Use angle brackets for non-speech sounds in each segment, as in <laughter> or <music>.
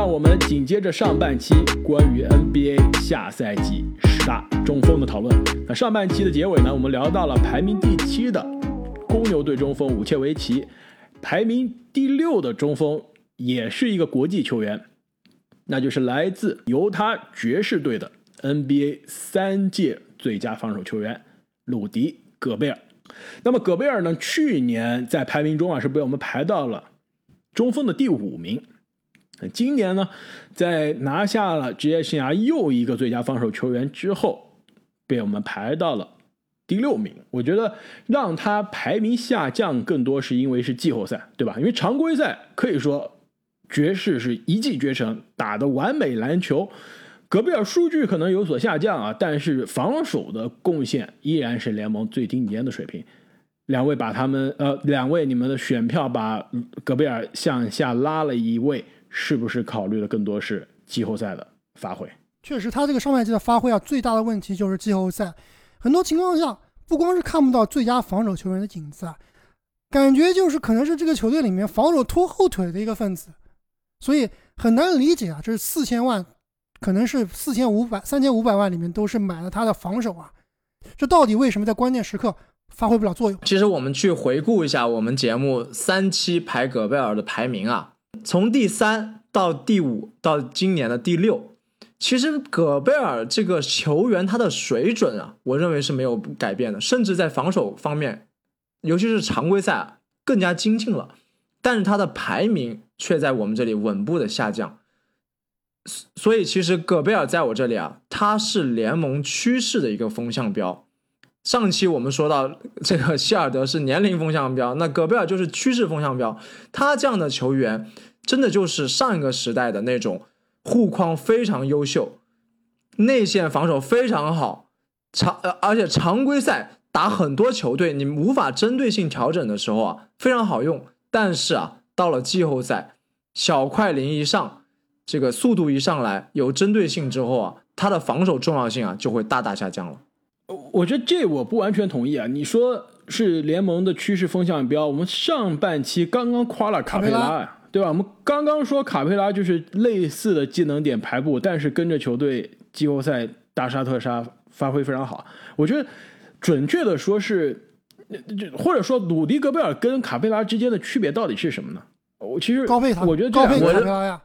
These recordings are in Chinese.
让我们紧接着上半期关于 NBA 下赛季十大中锋的讨论。那上半期的结尾呢，我们聊到了排名第七的公牛队中锋武切维奇，排名第六的中锋也是一个国际球员，那就是来自犹他爵士队的 NBA 三届最佳防守球员鲁迪·戈贝尔。那么戈贝尔呢，去年在排名中啊是被我们排到了中锋的第五名。今年呢，在拿下了职业生涯又一个最佳防守球员之后，被我们排到了第六名。我觉得让他排名下降更多是因为是季后赛，对吧？因为常规赛可以说爵士是一骑绝尘，打的完美篮球。戈贝尔数据可能有所下降啊，但是防守的贡献依然是联盟最顶尖的水平。两位把他们呃，两位你们的选票把戈贝尔向下拉了一位。是不是考虑的更多是季后赛的发挥？确实，他这个上赛季的发挥啊，最大的问题就是季后赛。很多情况下，不光是看不到最佳防守球员的影子啊，感觉就是可能是这个球队里面防守拖后腿的一个分子，所以很难理解啊。这是四千万，可能是四千五百、三千五百万里面都是买了他的防守啊，这到底为什么在关键时刻发挥不了作用？其实我们去回顾一下我们节目三期排戈贝尔的排名啊。从第三到第五到今年的第六，其实戈贝尔这个球员他的水准啊，我认为是没有改变的，甚至在防守方面，尤其是常规赛啊更加精进了。但是他的排名却在我们这里稳步的下降。所以其实戈贝尔在我这里啊，他是联盟趋势的一个风向标。上期我们说到这个希尔德是年龄风向标，那戈贝尔就是趋势风向标。他这样的球员，真的就是上一个时代的那种护框非常优秀，内线防守非常好，常而且常规赛打很多球队，你无法针对性调整的时候啊，非常好用。但是啊，到了季后赛，小快灵一上，这个速度一上来，有针对性之后啊，他的防守重要性啊就会大大下降了。我觉得这我不完全同意啊！你说是联盟的趋势风向标，我们上半期刚刚夸了卡佩拉呀，对吧？我们刚刚说卡佩拉就是类似的技能点排布，但是跟着球队季后赛大杀特杀，发挥非常好。我觉得准确的说是，或者说鲁迪戈贝尔跟卡佩拉之间的区别到底是什么呢？我其实高配他，我觉得高配卡佩拉呀。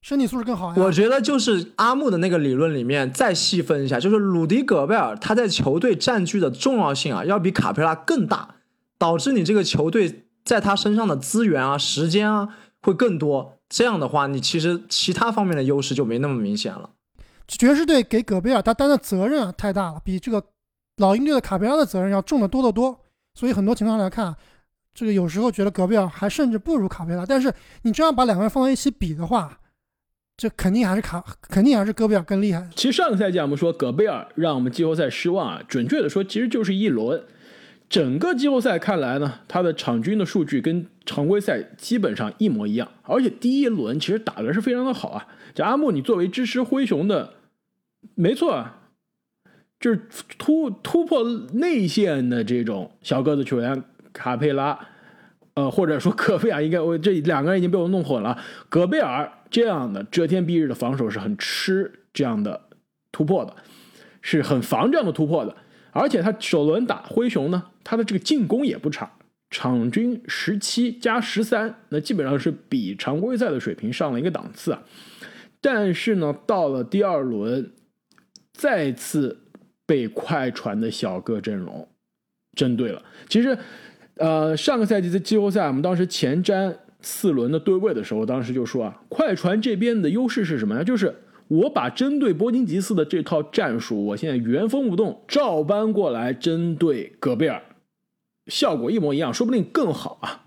身体素质更好。我觉得就是阿木的那个理论里面再细分一下，就是鲁迪·戈贝尔他在球队占据的重要性啊，要比卡佩拉更大，导致你这个球队在他身上的资源啊、时间啊会更多。这样的话，你其实其他方面的优势就没那么明显了。爵士队给戈贝尔他担的责任啊太大了，比这个老鹰队的卡佩拉的责任要重得多得多。所以很多情况来看，这个有时候觉得戈贝尔还甚至不如卡佩拉。但是你这样把两个人放在一起比的话，这肯定还是卡，肯定还是戈贝尔更厉害。其实上个赛季我们说戈贝尔让我们季后赛失望啊，准确的说其实就是一轮。整个季后赛看来呢，他的场均的数据跟常规赛基本上一模一样，而且第一轮其实打的是非常的好啊。这阿木，你作为支持灰熊的，没错啊，就是突突破内线的这种小个子球员卡佩拉，呃，或者说戈贝尔，应该我这两个人已经被我弄混了，戈贝尔。这样的遮天蔽日的防守是很吃这样的突破的，是很防这样的突破的。而且他首轮打灰熊呢，他的这个进攻也不差，场均十七加十三，那基本上是比常规赛的水平上了一个档次啊。但是呢，到了第二轮，再次被快船的小个阵容针对了。其实，呃，上个赛季的季后赛，我们当时前瞻。四轮的对位的时候，当时就说啊，快船这边的优势是什么呢？就是我把针对波金吉斯的这套战术，我现在原封不动照搬过来，针对戈贝尔，效果一模一样，说不定更好啊。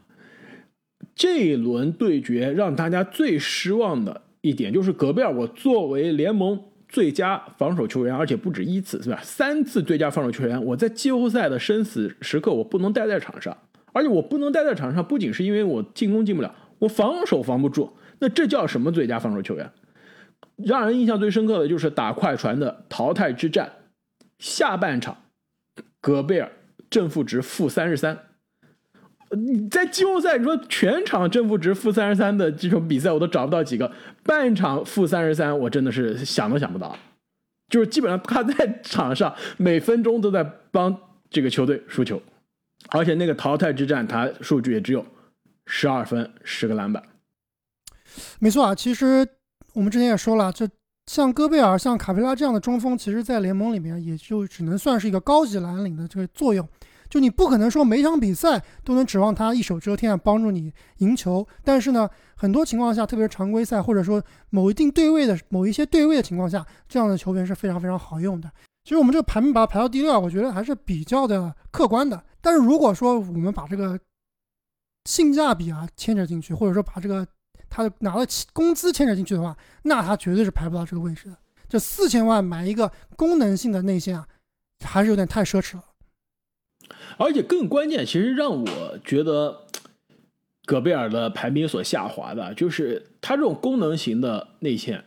这一轮对决让大家最失望的一点就是戈贝尔，我作为联盟最佳防守球员，而且不止一次，是吧？三次最佳防守球员，我在季后赛的生死时刻，我不能待在场上。而且我不能待在场上，不仅是因为我进攻进不了，我防守防不住。那这叫什么最佳防守球员？让人印象最深刻的就是打快船的淘汰之战，下半场，戈贝尔正负值负三十三。你在季后赛，你说全场正负值负三十三的这种比赛，我都找不到几个。半场负三十三，我真的是想都想不到。就是基本上他在场上每分钟都在帮这个球队输球，而且那个淘汰之战，他数据也只有十二分、十个篮板。没错啊，其实我们之前也说了，这像戈贝尔、像卡佩拉这样的中锋，其实在联盟里面也就只能算是一个高级蓝领的这个作用。就你不可能说每场比赛都能指望他一手遮天帮助你赢球，但是呢，很多情况下，特别是常规赛或者说某一定对位的某一些对位的情况下，这样的球员是非常非常好用的。其实我们这个排名把它排到第六，我觉得还是比较的客观的。但是如果说我们把这个性价比啊牵扯进去，或者说把这个他拿了工资牵扯进去的话，那他绝对是排不到这个位置的。这四千万买一个功能性的内线啊，还是有点太奢侈了。而且更关键，其实让我觉得戈贝尔的排名所下滑的，就是他这种功能型的内线，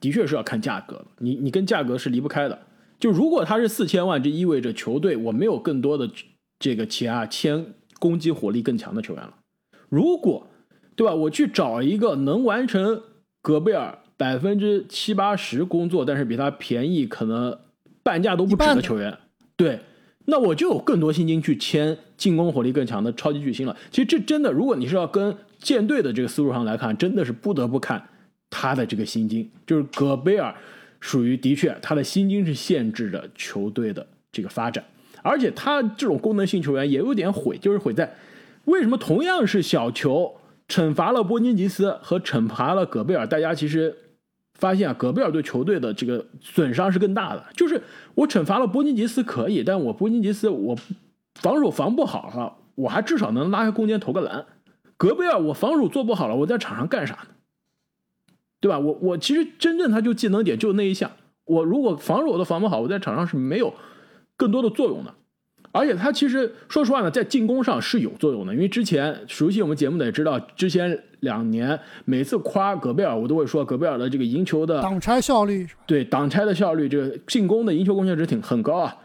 的确是要看价格的。你你跟价格是离不开的。就如果他是四千万，这意味着球队我没有更多的这个钱啊签攻击火力更强的球员了。如果对吧，我去找一个能完成戈贝尔百分之七八十工作，但是比他便宜可能半价都不止的球员，对。那我就有更多薪金去签进攻火力更强的超级巨星了。其实这真的，如果你是要跟舰队的这个思路上来看，真的是不得不看他的这个薪金。就是戈贝尔属于的确，他的薪金是限制着球队的这个发展，而且他这种功能性球员也有点毁，就是毁在为什么同样是小球，惩罚了波金吉斯和惩罚了戈贝尔，大家其实。发现啊，戈贝尔对球队的这个损伤是更大的。就是我惩罚了波金吉斯可以，但我波金吉斯我防守防不好了，我还至少能拉开空间投个篮。戈贝尔我防守做不好了，我在场上干啥呢？对吧？我我其实真正他就技能点就那一项，我如果防守都防不好，我在场上是没有更多的作用的。而且他其实说实话呢，在进攻上是有作用的，因为之前熟悉我们节目的也知道，之前两年每次夸戈贝尔，我都会说戈贝尔的这个赢球的挡拆效率，对挡拆的效率，这个进攻的赢球贡献值挺很高啊。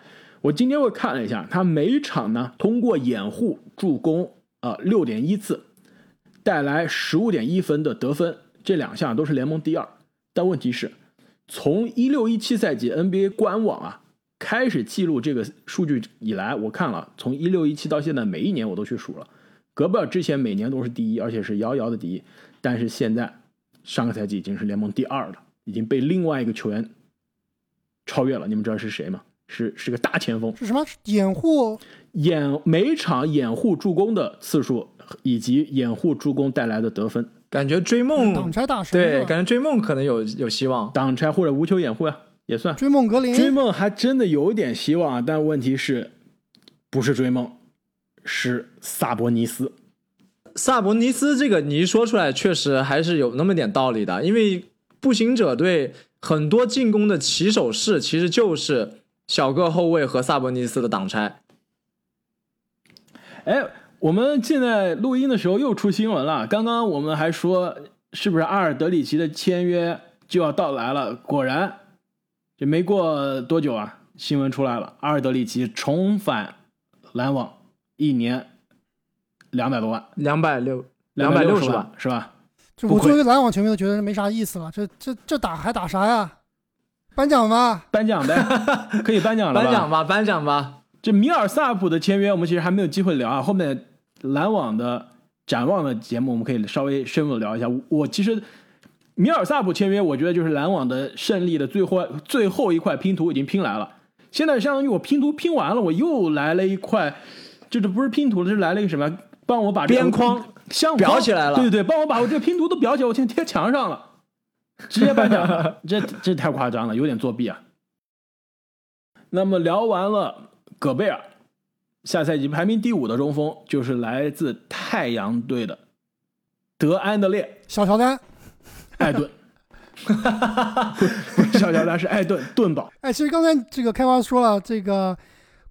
我今天我看了一下，他每场呢通过掩护助攻啊六点一次，带来十五点一分的得分，这两项都是联盟第二。但问题是，从一六一七赛季 NBA 官网啊。开始记录这个数据以来，我看了从一六一七到现在，每一年我都去数了。戈贝尔之前每年都是第一，而且是遥遥的第一。但是现在上个赛季已经是联盟第二了，已经被另外一个球员超越了。你们知道是谁吗？是是个大前锋。是什么？掩护掩每场掩护助攻的次数，以及掩护助攻带来的得分。感觉追梦挡拆大师。对，感觉追梦可能有有希望。挡拆或者无球掩护呀。也算追梦格林，追梦还真的有点希望，但问题是，不是追梦，是萨博尼斯。萨博尼斯这个你一说出来，确实还是有那么点道理的。因为步行者队很多进攻的起手式，其实就是小个后卫和萨博尼斯的挡拆。哎，我们现在录音的时候又出新闻了。刚刚我们还说，是不是阿尔德里奇的签约就要到来了？果然。也没过多久啊，新闻出来了，阿尔德里奇重返篮网，一年两百多万，两百六，两百六十万是吧？就我作为篮网球迷都觉得没啥意思了，这这这打还打啥呀？颁奖吧，颁奖呗，可以颁奖了 <laughs> 颁奖吧，颁奖吧。这米尔萨普的签约，我们其实还没有机会聊啊。后面篮网的展望的节目，我们可以稍微深入聊一下。我其实。米尔萨普签约，我觉得就是篮网的胜利的最后最后一块拼图已经拼来了。现在相当于我拼图拼完了，我又来了一块，就是不是拼图了，是来了一个什么？帮我把边框相裱起来了。对对对，帮我把我这个拼图都裱起来，我先贴墙上了，直接颁奖，这这太夸张了，有点作弊啊。那么聊完了戈贝尔，下赛季排名第五的中锋就是来自太阳队的德安德烈小乔丹。艾顿，小乔丹是艾顿顿宝。哎，其实刚才这个开发说了，这个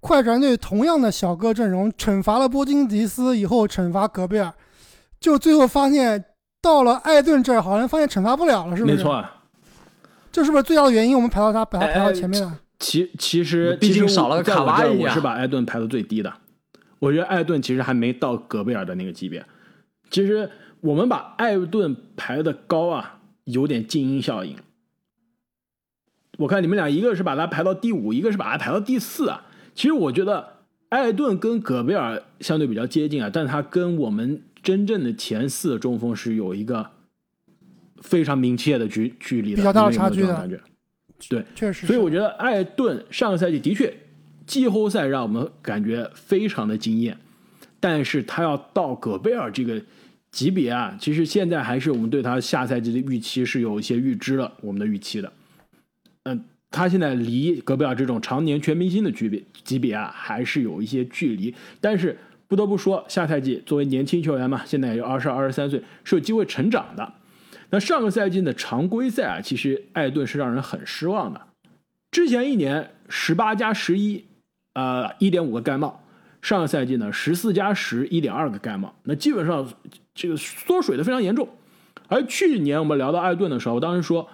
快船队同样的小个阵容，惩罚了波金迪斯以后，惩罚戈贝尔，就最后发现到了艾顿这儿，好像发现惩罚不了了，是不是？没错，啊这是不是最大的原因？我们排到他，把他排到前面了。其其实，毕竟少了个卡哇伊，我是把艾顿排到最低的。我觉得艾顿其实还没到戈贝尔的那个级别。其实我们把艾顿排的高啊，有点静音效应。我看你们俩一个是把他排到第五，一个是把他排到第四啊。其实我觉得艾顿跟戈贝尔相对比较接近啊，但他跟我们真正的前四的中锋是有一个非常明确的距距离的，比较大的差距的感觉。对，确实。所以我觉得艾顿上个赛季的确季后赛让我们感觉非常的惊艳，但是他要到戈贝尔这个级别啊，其实现在还是我们对他下赛季的预期是有一些预知了我们的预期的。嗯，他现在离戈贝尔这种常年全明星的级别级别啊，还是有一些距离。但是不得不说，下赛季作为年轻球员嘛，现在也二十二、二十三岁，是有机会成长的。那上个赛季的常规赛啊，其实艾顿是让人很失望的。之前一年十八加十一，呃，一点五个盖帽。上个赛季呢，十四加十，一点二个盖帽。那基本上这个缩水的非常严重。而去年我们聊到艾顿的时候，我当时说，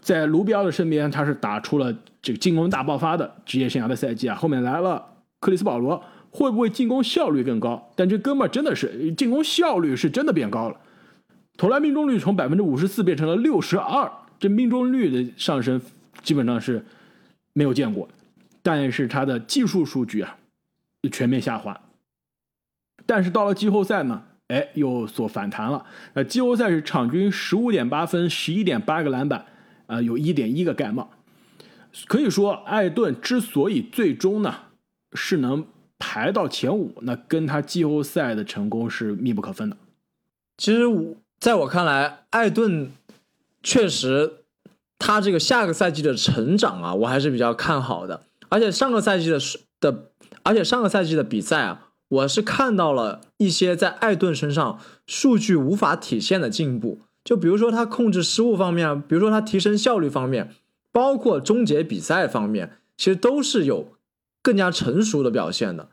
在卢比奥的身边，他是打出了这个进攻大爆发的职业生涯的赛季啊。后面来了克里斯保罗，会不会进攻效率更高？但这哥们儿真的是进攻效率是真的变高了。投篮命中率从百分之五十四变成了六十二，这命中率的上升基本上是没有见过。但是他的技术数据啊全面下滑。但是到了季后赛呢，哎，有所反弹了。呃，季后赛是场均十五点八分，十一点八个篮板，呃，有一点一个盖帽。可以说，艾顿之所以最终呢是能排到前五，那跟他季后赛的成功是密不可分的。其实我在我看来，艾顿确实他这个下个赛季的成长啊，我还是比较看好的。而且上个赛季的的，而且上个赛季的比赛啊，我是看到了一些在艾顿身上数据无法体现的进步。就比如说他控制失误方面，比如说他提升效率方面，包括终结比赛方面，其实都是有更加成熟的表现的。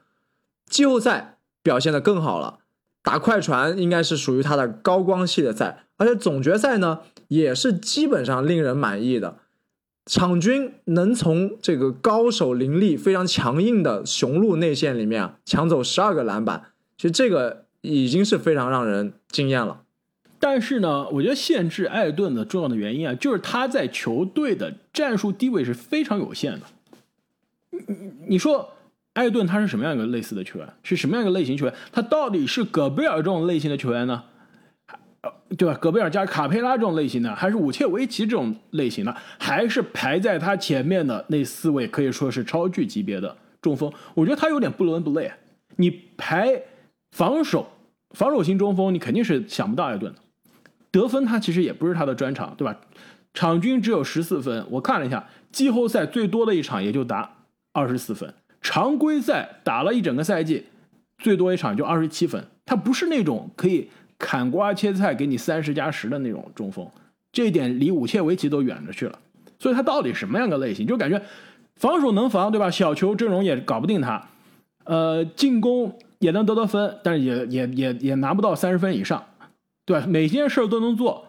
季后赛表现的更好了。打快船应该是属于他的高光系列赛，而且总决赛呢也是基本上令人满意的。场均能从这个高手林立、非常强硬的雄鹿内线里面啊抢走十二个篮板，其实这个已经是非常让人惊艳了。但是呢，我觉得限制艾顿的重要的原因啊，就是他在球队的战术地位是非常有限的。你你说。艾顿他是什么样一个类似的球员？是什么样一个类型球员？他到底是戈贝尔这种类型的球员呢？对吧？戈贝尔加卡佩拉这种类型的，还是武切维奇这种类型的，还是排在他前面的那四位可以说是超巨级别的中锋？我觉得他有点不伦不类。你排防守防守型中锋，你肯定是想不到艾顿的。得分他其实也不是他的专长，对吧？场均只有十四分，我看了一下，季后赛最多的一场也就打二十四分。常规赛打了一整个赛季，最多一场就二十七分。他不是那种可以砍瓜切菜给你三十加十的那种中锋，这一点离武切维奇都远着去了。所以他到底什么样的类型？就感觉防守能防，对吧？小球阵容也搞不定他，呃，进攻也能得得分，但是也也也也拿不到三十分以上，对吧？每件事都能做，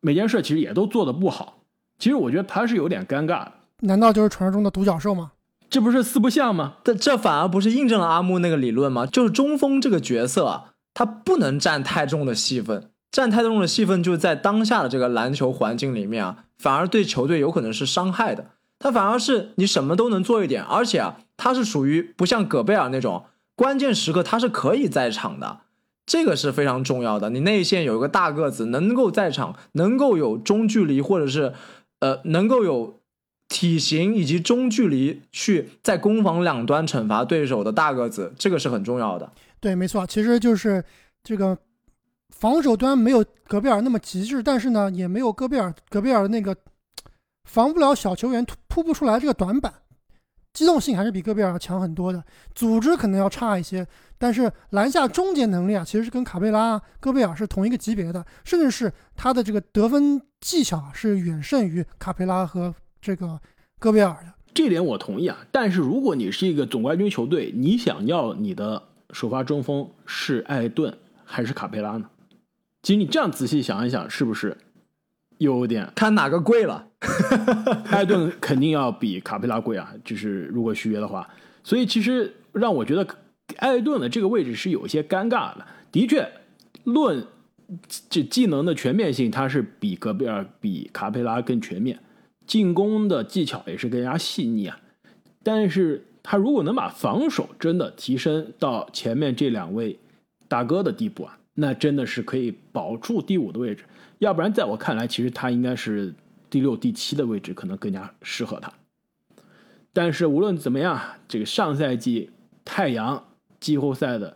每件事其实也都做得不好。其实我觉得他是有点尴尬的。难道就是传说中的独角兽吗？这不是四不像吗？但这反而不是印证了阿木那个理论吗？就是中锋这个角色啊，他不能占太重的戏份，占太重的戏份就是在当下的这个篮球环境里面啊，反而对球队有可能是伤害的。他反而是你什么都能做一点，而且啊，他是属于不像戈贝尔那种关键时刻他是可以在场的，这个是非常重要的。你内线有一个大个子能够在场，能够有中距离或者是呃能够有。体型以及中距离去在攻防两端惩罚对手的大个子，这个是很重要的。对，没错，其实就是这个防守端没有戈贝尔那么极致，但是呢，也没有戈贝尔戈贝尔那个防不了小球员突扑不出来这个短板，机动性还是比戈贝尔要强很多的，组织可能要差一些，但是篮下终结能力啊，其实是跟卡佩拉、戈贝尔是同一个级别的，甚至是他的这个得分技巧是远胜于卡佩拉和。这个戈贝尔的这点我同意啊，但是如果你是一个总冠军球队，你想要你的首发中锋是艾顿还是卡佩拉呢？其实你这样仔细想一想，是不是有点看哪个贵了？<laughs> 艾顿肯定要比卡佩拉贵啊，就是如果续约的话。所以其实让我觉得艾顿的这个位置是有些尴尬的。的确，论这技能的全面性，他是比戈贝尔、比卡佩拉更全面，进攻的技巧也是更加细腻啊。但是他如果能把防守真的提升到前面这两位大哥的地步啊，那真的是可以保住第五的位置。要不然，在我看来，其实他应该是第六、第七的位置，可能更加适合他。但是无论怎么样，这个上赛季太阳季后赛的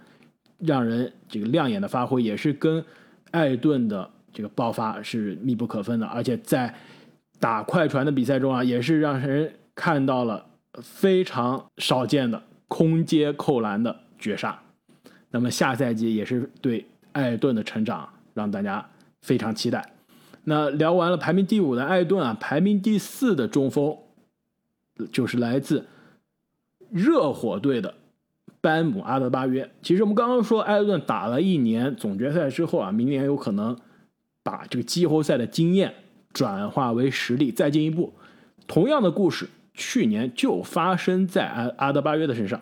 让人这个亮眼的发挥，也是跟艾顿的这个爆发是密不可分的。而且在打快船的比赛中啊，也是让人看到了非常少见的空接扣篮的绝杀。那么下赛季也是对艾顿的成长让大家非常期待。那聊完了排名第五的艾顿啊，排名第四的中锋。就是来自热火队的班姆阿德巴约。其实我们刚刚说，艾顿打了一年总决赛之后啊，明年有可能把这个季后赛的经验转化为实力，再进一步。同样的故事，去年就发生在阿阿德巴约的身上。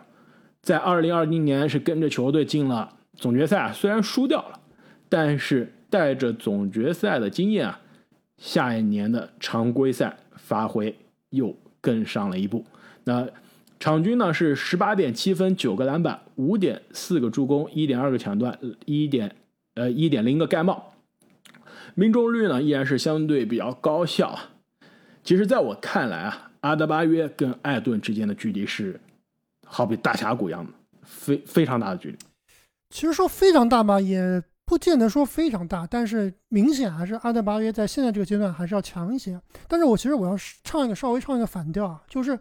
在二零二零年是跟着球队进了总决赛，虽然输掉了，但是带着总决赛的经验啊，下一年的常规赛发挥又。更上了一步，那场均呢是十八点七分、九个篮板、五点四个助攻、一点二个抢断、一点呃一点零个盖帽，命中率呢依然是相对比较高效。其实，在我看来啊，阿德巴约跟艾顿之间的距离是好比大峡谷一样的，非非常大的距离。其实说非常大吧，也。不见得说非常大，但是明显还是阿德巴约在现在这个阶段还是要强一些。但是我其实我要唱一个稍微唱一个反调啊，就是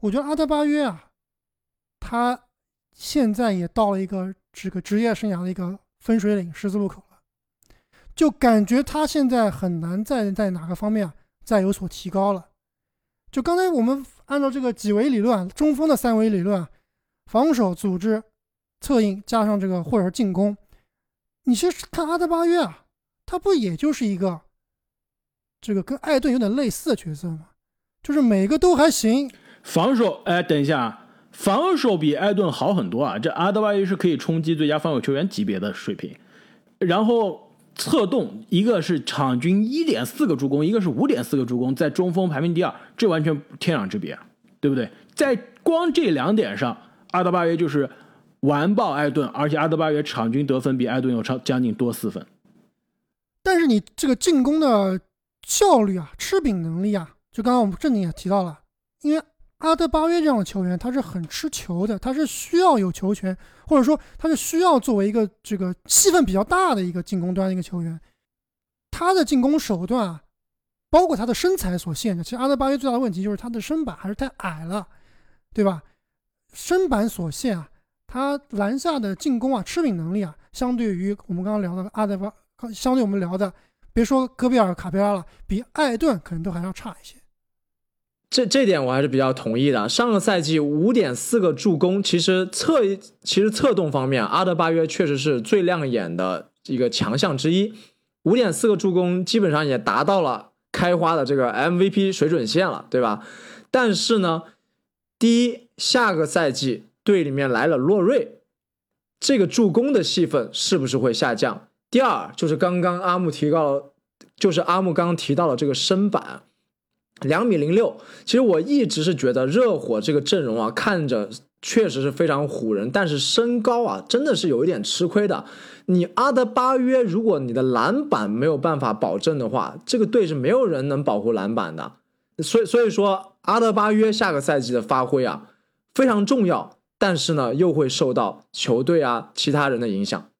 我觉得阿德巴约啊，他现在也到了一个这个职业生涯的一个分水岭十字路口了，就感觉他现在很难再在哪个方面再有所提高了。就刚才我们按照这个几维理论，中锋的三维理论，防守、组织、策应加上这个或者进攻。你其实看阿德巴约啊，他不也就是一个这个跟艾顿有点类似的角色吗？就是每个都还行。防守，哎，等一下，防守比艾顿好很多啊！这阿德巴约是可以冲击最佳防守球员级别的水平。然后策动，一个是场均一点四个助攻，一个是五点四个助攻，在中锋排名第二，这完全天壤之别，对不对？在光这两点上，阿德巴约就是。完爆艾顿，而且阿德巴约场均得分比艾顿要超将近多四分。但是你这个进攻的效率啊，吃饼能力啊，就刚刚我们正经也提到了，因为阿德巴约这样的球员，他是很吃球的，他是需要有球权，或者说他是需要作为一个这个戏份比较大的一个进攻端的一个球员。他的进攻手段啊，包括他的身材所限制。其实阿德巴约最大的问题就是他的身板还是太矮了，对吧？身板所限啊。他篮下的进攻啊，吃饼能力啊，相对于我们刚刚聊的阿德巴，相对我们聊的，别说戈贝尔、卡佩拉了，比艾顿可能都还要差一些。这这点我还是比较同意的。上个赛季五点四个助攻，其实侧其实侧动方面，阿德巴约确实是最亮眼的一个强项之一。五点四个助攻，基本上也达到了开花的这个 MVP 水准线了，对吧？但是呢，第一，下个赛季。队里面来了洛瑞，这个助攻的戏份是不是会下降？第二就是刚刚阿木提到，就是阿木刚刚提到了这个身板，两米零六。其实我一直是觉得热火这个阵容啊，看着确实是非常唬人，但是身高啊，真的是有一点吃亏的。你阿德巴约，如果你的篮板没有办法保证的话，这个队是没有人能保护篮板的。所以所以说，阿德巴约下个赛季的发挥啊，非常重要。但是呢，又会受到球队啊其他人的影响。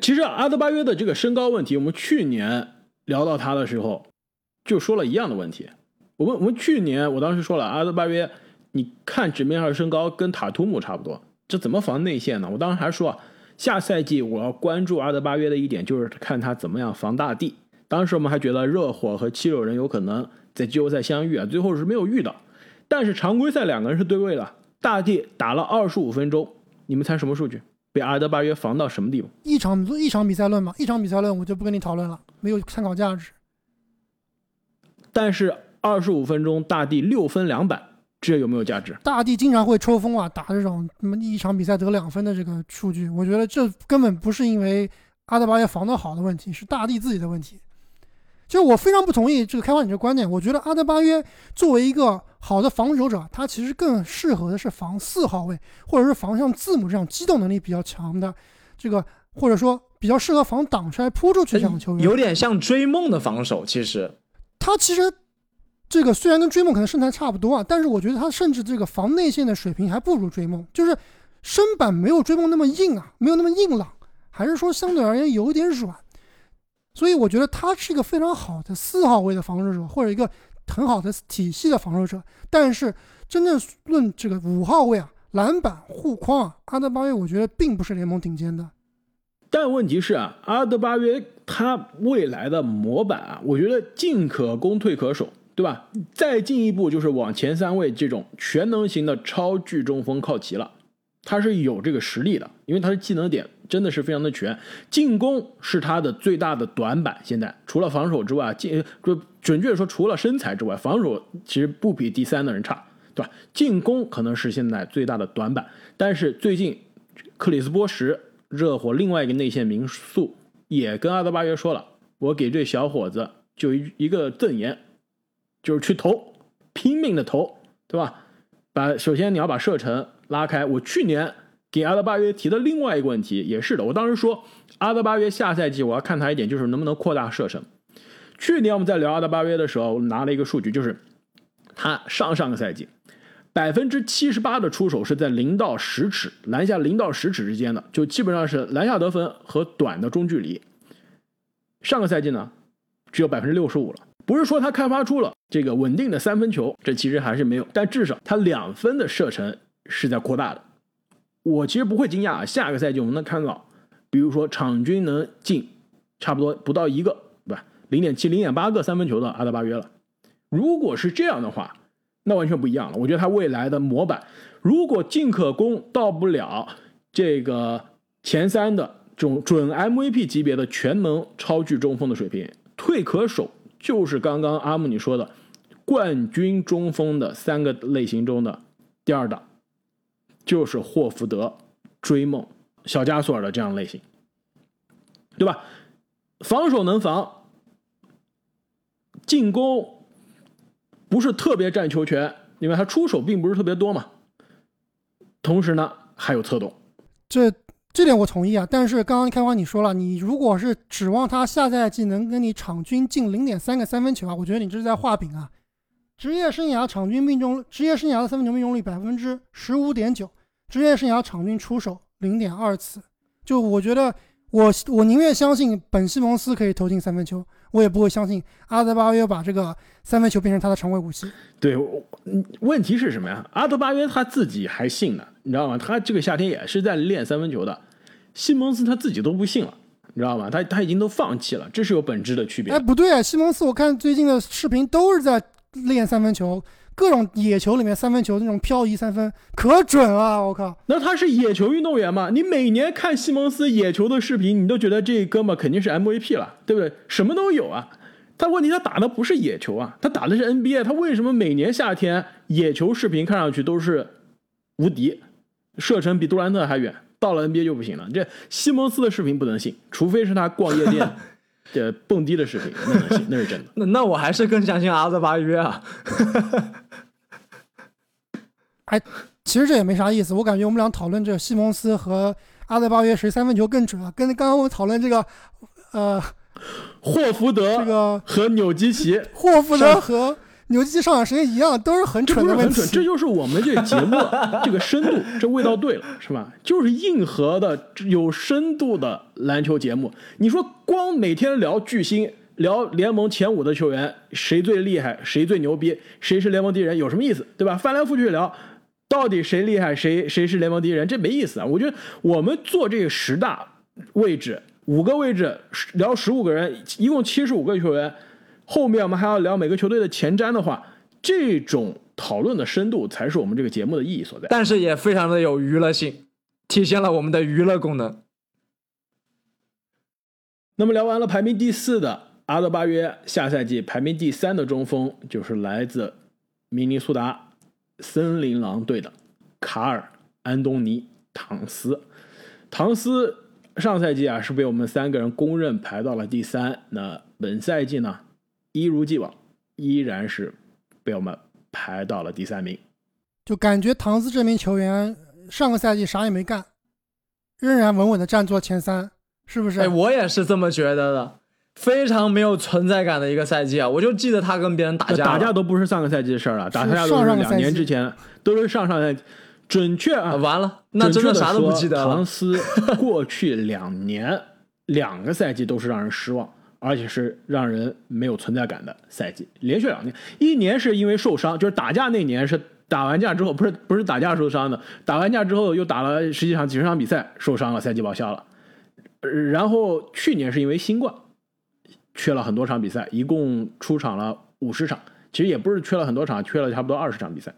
其实阿德巴约的这个身高问题，我们去年聊到他的时候就说了一样的问题。我们我们去年我当时说了，阿德巴约，你看纸面上身高跟塔图姆差不多，这怎么防内线呢？我当时还说，下赛季我要关注阿德巴约的一点就是看他怎么样防大地。当时我们还觉得热火和七六人有可能在季后赛相遇啊，最后是没有遇到。但是常规赛两个人是对位了。大地打了二十五分钟，你们猜什么数据？被阿德巴约防到什么地步？一场一场比赛论嘛，一场比赛论我就不跟你讨论了，没有参考价值。但是二十五分钟，大地六分两板，这有没有价值？大地经常会抽风啊，打这种什么一场比赛得两分的这个数据，我觉得这根本不是因为阿德巴约防得好的问题，是大地自己的问题。就我非常不同意这个开发你这个观点，我觉得阿德巴约作为一个好的防守者，他其实更适合的是防四号位，或者是防像字母这样机动能力比较强的这个，或者说比较适合防挡拆扑出去这样的球员。有点像追梦的防守，其实他其实这个虽然跟追梦可能身材差不多啊，但是我觉得他甚至这个防内线的水平还不如追梦，就是身板没有追梦那么硬啊，没有那么硬朗，还是说相对而言有一点软。所以我觉得他是一个非常好的四号位的防守者，或者一个很好的体系的防守者。但是真正论这个五号位啊，篮板、护框啊，阿德巴约我觉得并不是联盟顶尖的。但问题是啊，阿德巴约他未来的模板啊，我觉得进可攻，退可守，对吧？再进一步就是往前三位这种全能型的超巨中锋靠齐了。他是有这个实力的，因为他的技能点真的是非常的全。进攻是他的最大的短板，现在除了防守之外，进就准确说，除了身材之外，防守其实不比第三的人差，对吧？进攻可能是现在最大的短板。但是最近，克里斯波什热火另外一个内线名宿也跟阿德巴约说了，我给这小伙子就一一个赠言，就是去投，拼命的投，对吧？把首先你要把射程。拉开，我去年给阿德巴约提的另外一个问题也是的，我当时说阿德巴约下赛季我要看他一点就是能不能扩大射程。去年我们在聊阿德巴约的时候拿了一个数据，就是他上上个赛季百分之七十八的出手是在零到十尺篮下零到十尺之间的，就基本上是篮下得分和短的中距离。上个赛季呢只有百分之六十五了，不是说他开发出了这个稳定的三分球，这其实还是没有，但至少他两分的射程。是在扩大的，我其实不会惊讶，下个赛季我们能看到，比如说场均能进差不多不到一个，对吧？零点七、零点八个三分球的阿德巴约了。如果是这样的话，那完全不一样了。我觉得他未来的模板，如果进可攻到不了这个前三的这种准 MVP 级别的全能超巨中锋的水平，退可守就是刚刚阿姆你说的冠军中锋的三个类型中的第二档。就是霍福德、追梦、小加索尔的这样类型，对吧？防守能防，进攻不是特别占球权，因为他出手并不是特别多嘛。同时呢，还有策动，这这点我同意啊。但是刚刚开花你说了，你如果是指望他下赛季能跟你场均进零点三个三分球啊，我觉得你这是在画饼啊。职业生涯场均命中，职业生涯的三分球命中率百分之十五点九。职业生涯场均出手零点二次，就我觉得，我我宁愿相信本西蒙斯可以投进三分球，我也不会相信阿德巴约把这个三分球变成他的常规武器。对，问题是什么呀？阿德巴约他自己还信呢，你知道吗？他这个夏天也是在练三分球的，西蒙斯他自己都不信了，你知道吗？他他已经都放弃了，这是有本质的区别。哎，不对啊，西蒙斯，我看最近的视频都是在练三分球。各种野球里面三分球那种漂移三分可准了，我靠！那他是野球运动员吗？你每年看西蒙斯野球的视频，你都觉得这哥们肯定是 MVP 了，对不对？什么都有啊。他问题他打的不是野球啊，他打的是 NBA。他为什么每年夏天野球视频看上去都是无敌，射程比杜兰特还远？到了 NBA 就不行了。这西蒙斯的视频不能信，除非是他逛夜店。<laughs> 这蹦迪的视频，那能信，<laughs> 那是真的。那那我还是更相信阿德巴约啊。<laughs> 哎，其实这也没啥意思。我感觉我们俩讨论这个西蒙斯和阿德巴约谁三分球更准啊？跟刚刚我们讨论这个，呃，霍福德这个和纽基奇，<laughs> 霍福德和。牛基上场时间一样，都是很蠢的问题。这就是我们这个节目这个深度，这味道对了，是吧？就是硬核的、有深度的篮球节目。你说光每天聊巨星、聊联盟前五的球员，谁最厉害，谁最牛逼，谁是联盟第一人，有什么意思？对吧？翻来覆去聊，到底谁厉害，谁谁是联盟第一人，这没意思啊！我觉得我们做这个十大位置，五个位置聊十五个人，一共七十五个球员。后面我们还要聊每个球队的前瞻的话，这种讨论的深度才是我们这个节目的意义所在。但是也非常的有娱乐性，体现了我们的娱乐功能。那么聊完了排名第四的阿德巴约，下赛季排名第三的中锋就是来自明尼苏达森林狼队的卡尔·安东尼·唐斯。唐斯上赛季啊是被我们三个人公认排到了第三，那本赛季呢一如既往，依然是被我们排到了第三名。就感觉唐斯这名球员上个赛季啥也没干，仍然稳稳的站坐前三，是不是？哎，我也是这么觉得的，非常没有存在感的一个赛季啊！我就记得他跟别人打架，打架都不是上个赛季的事儿了，打架都是两年之前，都是上上赛季。准确啊，完了，那真的啥都不记得了。唐斯过去两年两个赛季都是让人失望，而且是让人没有存在感的赛季，连续两年，一年是因为受伤，就是打架那年是打完架之后，不是不是打架受伤的，打完架之后又打了十几场几十场比赛受伤了，赛季报销了。然后去年是因为新冠，缺了很多场比赛，一共出场了五十场，其实也不是缺了很多场，缺了差不多二十场比赛。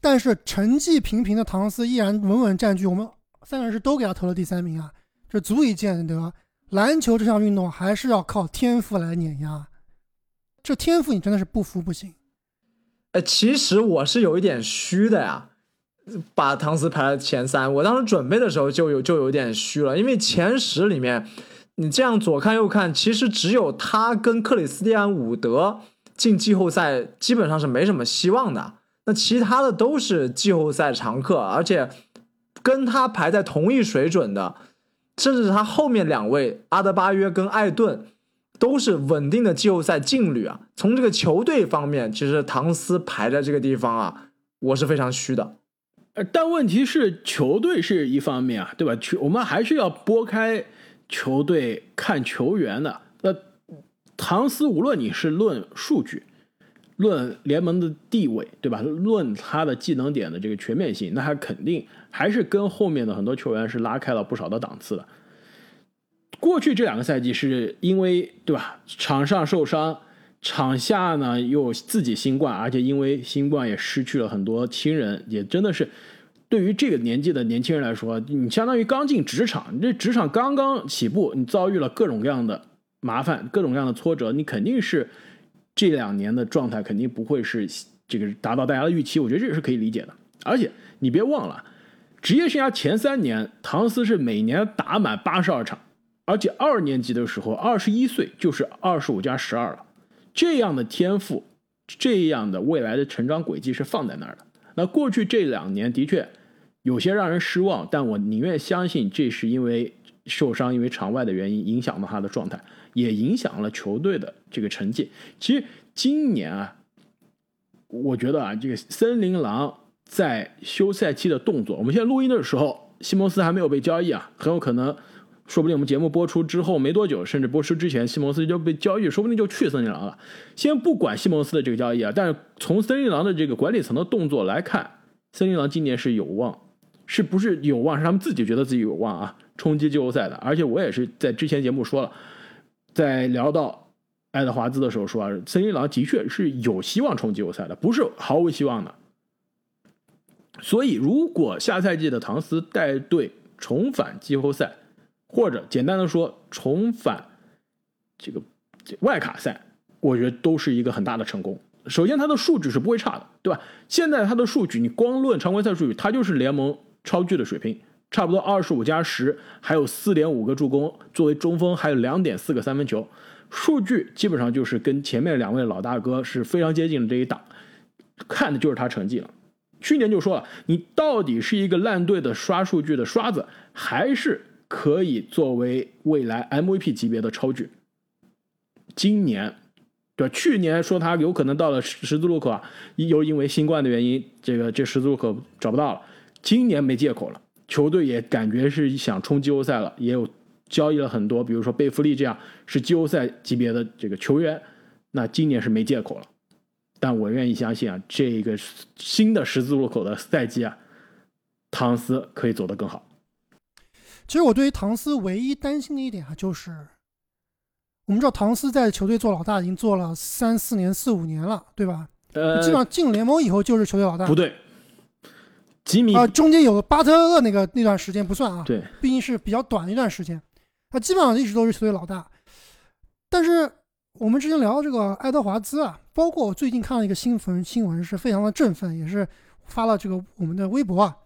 但是成绩平平的唐斯依然稳稳占据，我们三个人是都给他投了第三名啊，这足以见得篮球这项运动还是要靠天赋来碾压。这天赋你真的是不服不行。呃，其实我是有一点虚的呀，把唐斯排了前三。我当时准备的时候就有就有点虚了，因为前十里面你这样左看右看，其实只有他跟克里斯蒂安伍德进季后赛基本上是没什么希望的。那其他的都是季后赛常客，而且跟他排在同一水准的，甚至他后面两位阿德巴约跟艾顿，都是稳定的。季后赛劲旅啊。从这个球队方面，其实唐斯排在这个地方啊，我是非常虚的。呃，但问题是球队是一方面啊，对吧？球我们还是要拨开球队看球员的。那唐斯无论你是论数据。论联盟的地位，对吧？论他的技能点的这个全面性，那他肯定还是跟后面的很多球员是拉开了不少的档次的。过去这两个赛季是因为，对吧？场上受伤，场下呢又自己新冠，而且因为新冠也失去了很多亲人，也真的是对于这个年纪的年轻人来说，你相当于刚进职场，你这职场刚刚起步，你遭遇了各种各样的麻烦，各种各样的挫折，你肯定是。这两年的状态肯定不会是这个达到大家的预期，我觉得这也是可以理解的。而且你别忘了，职业生涯前三年，唐斯是每年打满八十二场，而且二年级的时候，二十一岁就是二十五加十二了。这样的天赋，这样的未来的成长轨迹是放在那儿的。那过去这两年的确有些让人失望，但我宁愿相信这是因为受伤，因为场外的原因影响了他的状态。也影响了球队的这个成绩。其实今年啊，我觉得啊，这个森林狼在休赛期的动作，我们现在录音的时候，西蒙斯还没有被交易啊，很有可能，说不定我们节目播出之后没多久，甚至播出之前，西蒙斯就被交易，说不定就去森林狼了。先不管西蒙斯的这个交易啊，但是从森林狼的这个管理层的动作来看，森林狼今年是有望，是不是有望？是他们自己觉得自己有望啊，冲击季后赛的。而且我也是在之前节目说了。在聊到爱德华兹的时候说啊，森林狼的确是有希望冲季后赛的，不是毫无希望的。所以，如果下赛季的唐斯带队重返季后赛，或者简单的说重返这个外卡赛，我觉得都是一个很大的成功。首先，他的数据是不会差的，对吧？现在他的数据，你光论常规赛数据，他就是联盟超巨的水平。差不多二十五加十，还有四点五个助攻，作为中锋还有两点四个三分球，数据基本上就是跟前面两位老大哥是非常接近的这一档，看的就是他成绩了。去年就说了，你到底是一个烂队的刷数据的刷子，还是可以作为未来 MVP 级别的超巨？今年，对去年说他有可能到了十字路口啊，又因为新冠的原因，这个这十字路口找不到了，今年没借口了。球队也感觉是想冲季后赛了，也有交易了很多，比如说贝弗利这样是季后赛级别的这个球员，那今年是没借口了。但我愿意相信啊，这个新的十字路口的赛季啊，唐斯可以走得更好。其实我对于唐斯唯一担心的一点啊，就是我们知道唐斯在球队做老大已经做了三四年、四五年了，对吧？呃，基本上进联盟以后就是球队老大。不对。吉米啊，中间有个巴特勒那个那段时间不算啊，对，毕竟是比较短的一段时间，他基本上一直都是球队老大。但是我们之前聊这个爱德华兹啊，包括我最近看了一个新闻，新闻是非常的振奋，也是发了这个我们的微博啊，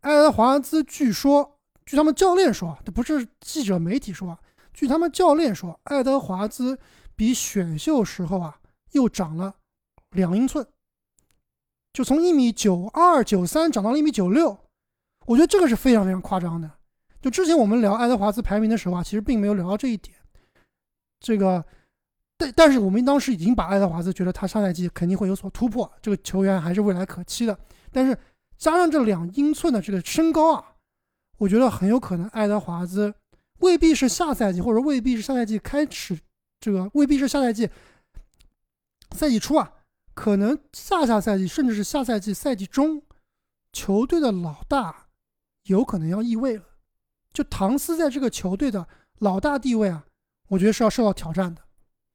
爱德华兹据说，据他们教练说，这不是记者媒体说啊，据他们教练说，爱德华兹比选秀时候啊又长了两英寸，就从一米九二九三长到了一米九六，我觉得这个是非常非常夸张的。就之前我们聊爱德华兹排名的时候啊，其实并没有聊到这一点。这个，但但是我们当时已经把爱德华兹觉得他上赛季肯定会有所突破，这个球员还是未来可期的。但是加上这两英寸的这个身高啊，我觉得很有可能爱德华兹未必是下赛季，或者未必是下赛季开始，这个未必是下赛季赛季初啊，可能下下赛季甚至是下赛季赛季中，球队的老大有可能要易位了。就唐斯在这个球队的老大地位啊，我觉得是要受到挑战的。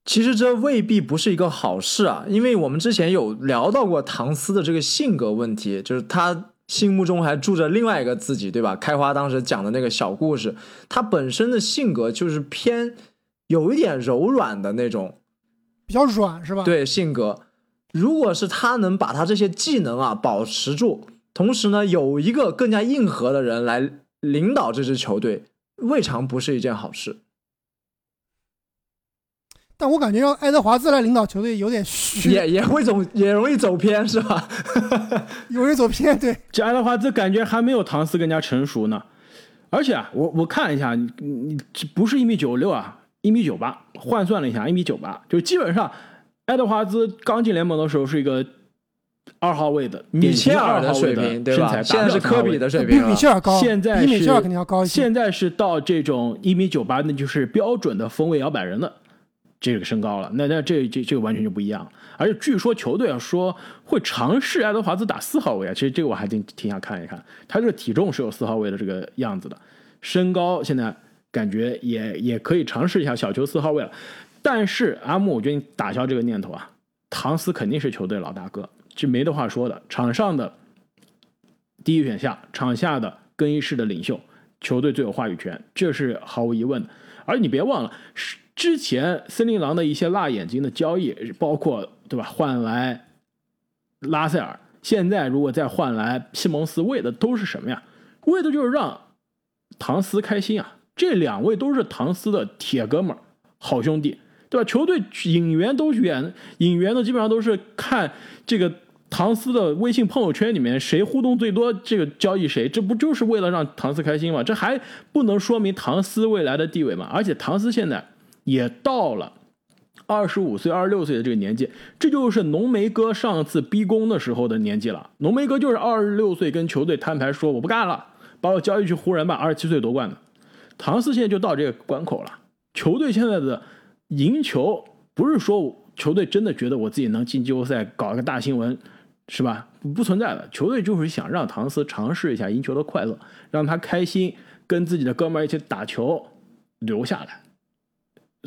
其实这未必不是一个好事啊，因为我们之前有聊到过唐斯的这个性格问题，就是他心目中还住着另外一个自己，对吧？开花当时讲的那个小故事，他本身的性格就是偏有一点柔软的那种，比较软是吧？对性格。如果是他能把他这些技能啊保持住，同时呢有一个更加硬核的人来。领导这支球队未尝不是一件好事，但我感觉让爱德华兹来领导球队有点虚，也也会走，也容易走偏，是吧？<laughs> 容易走偏，对。这爱德华兹感觉还没有唐斯更加成熟呢。而且啊，我我看了一下，你你这不是一米九六啊，一米九八，换算了一下，一米九八，就基本上爱德华兹刚进联盟的时候是一个。二号位的米切尔的水平，对吧？现在是科比的水平，比米切尔高。现在比米切尔肯定要高一些。现在是到这种一米九八，那就是标准的锋位摇摆人的这个身高了。那那这这这个完全就不一样。而且据说球队啊说会尝试爱德华兹打四号位啊，其实这个我还挺挺想看一看。他这个体重是有四号位的这个样子的，身高现在感觉也也可以尝试一下小球四号位了。但是阿木，我觉得你打消这个念头啊，唐斯肯定是球队老大哥。这没得话说的，场上的第一选项，场下的更衣室的领袖，球队最有话语权，这是毫无疑问的。而你别忘了，之前森林狼的一些辣眼睛的交易，包括对吧，换来拉塞尔，现在如果再换来西蒙斯，为的都是什么呀？为的就是让唐斯开心啊！这两位都是唐斯的铁哥们儿、好兄弟，对吧？球队引援都远，引援的基本上都是看这个。唐斯的微信朋友圈里面谁互动最多，这个交易谁，这不就是为了让唐斯开心吗？这还不能说明唐斯未来的地位吗？而且唐斯现在也到了二十五岁、二十六岁的这个年纪，这就是浓眉哥上次逼宫的时候的年纪了。浓眉哥就是二十六岁跟球队摊牌说我不干了，把我交易去湖人吧。二十七岁夺冠的，唐斯现在就到这个关口了。球队现在的赢球不是说球队真的觉得我自己能进季后赛搞一个大新闻。是吧？不存在的。球队就是想让唐斯尝试一下赢球的快乐，让他开心，跟自己的哥们儿一起打球，留下来。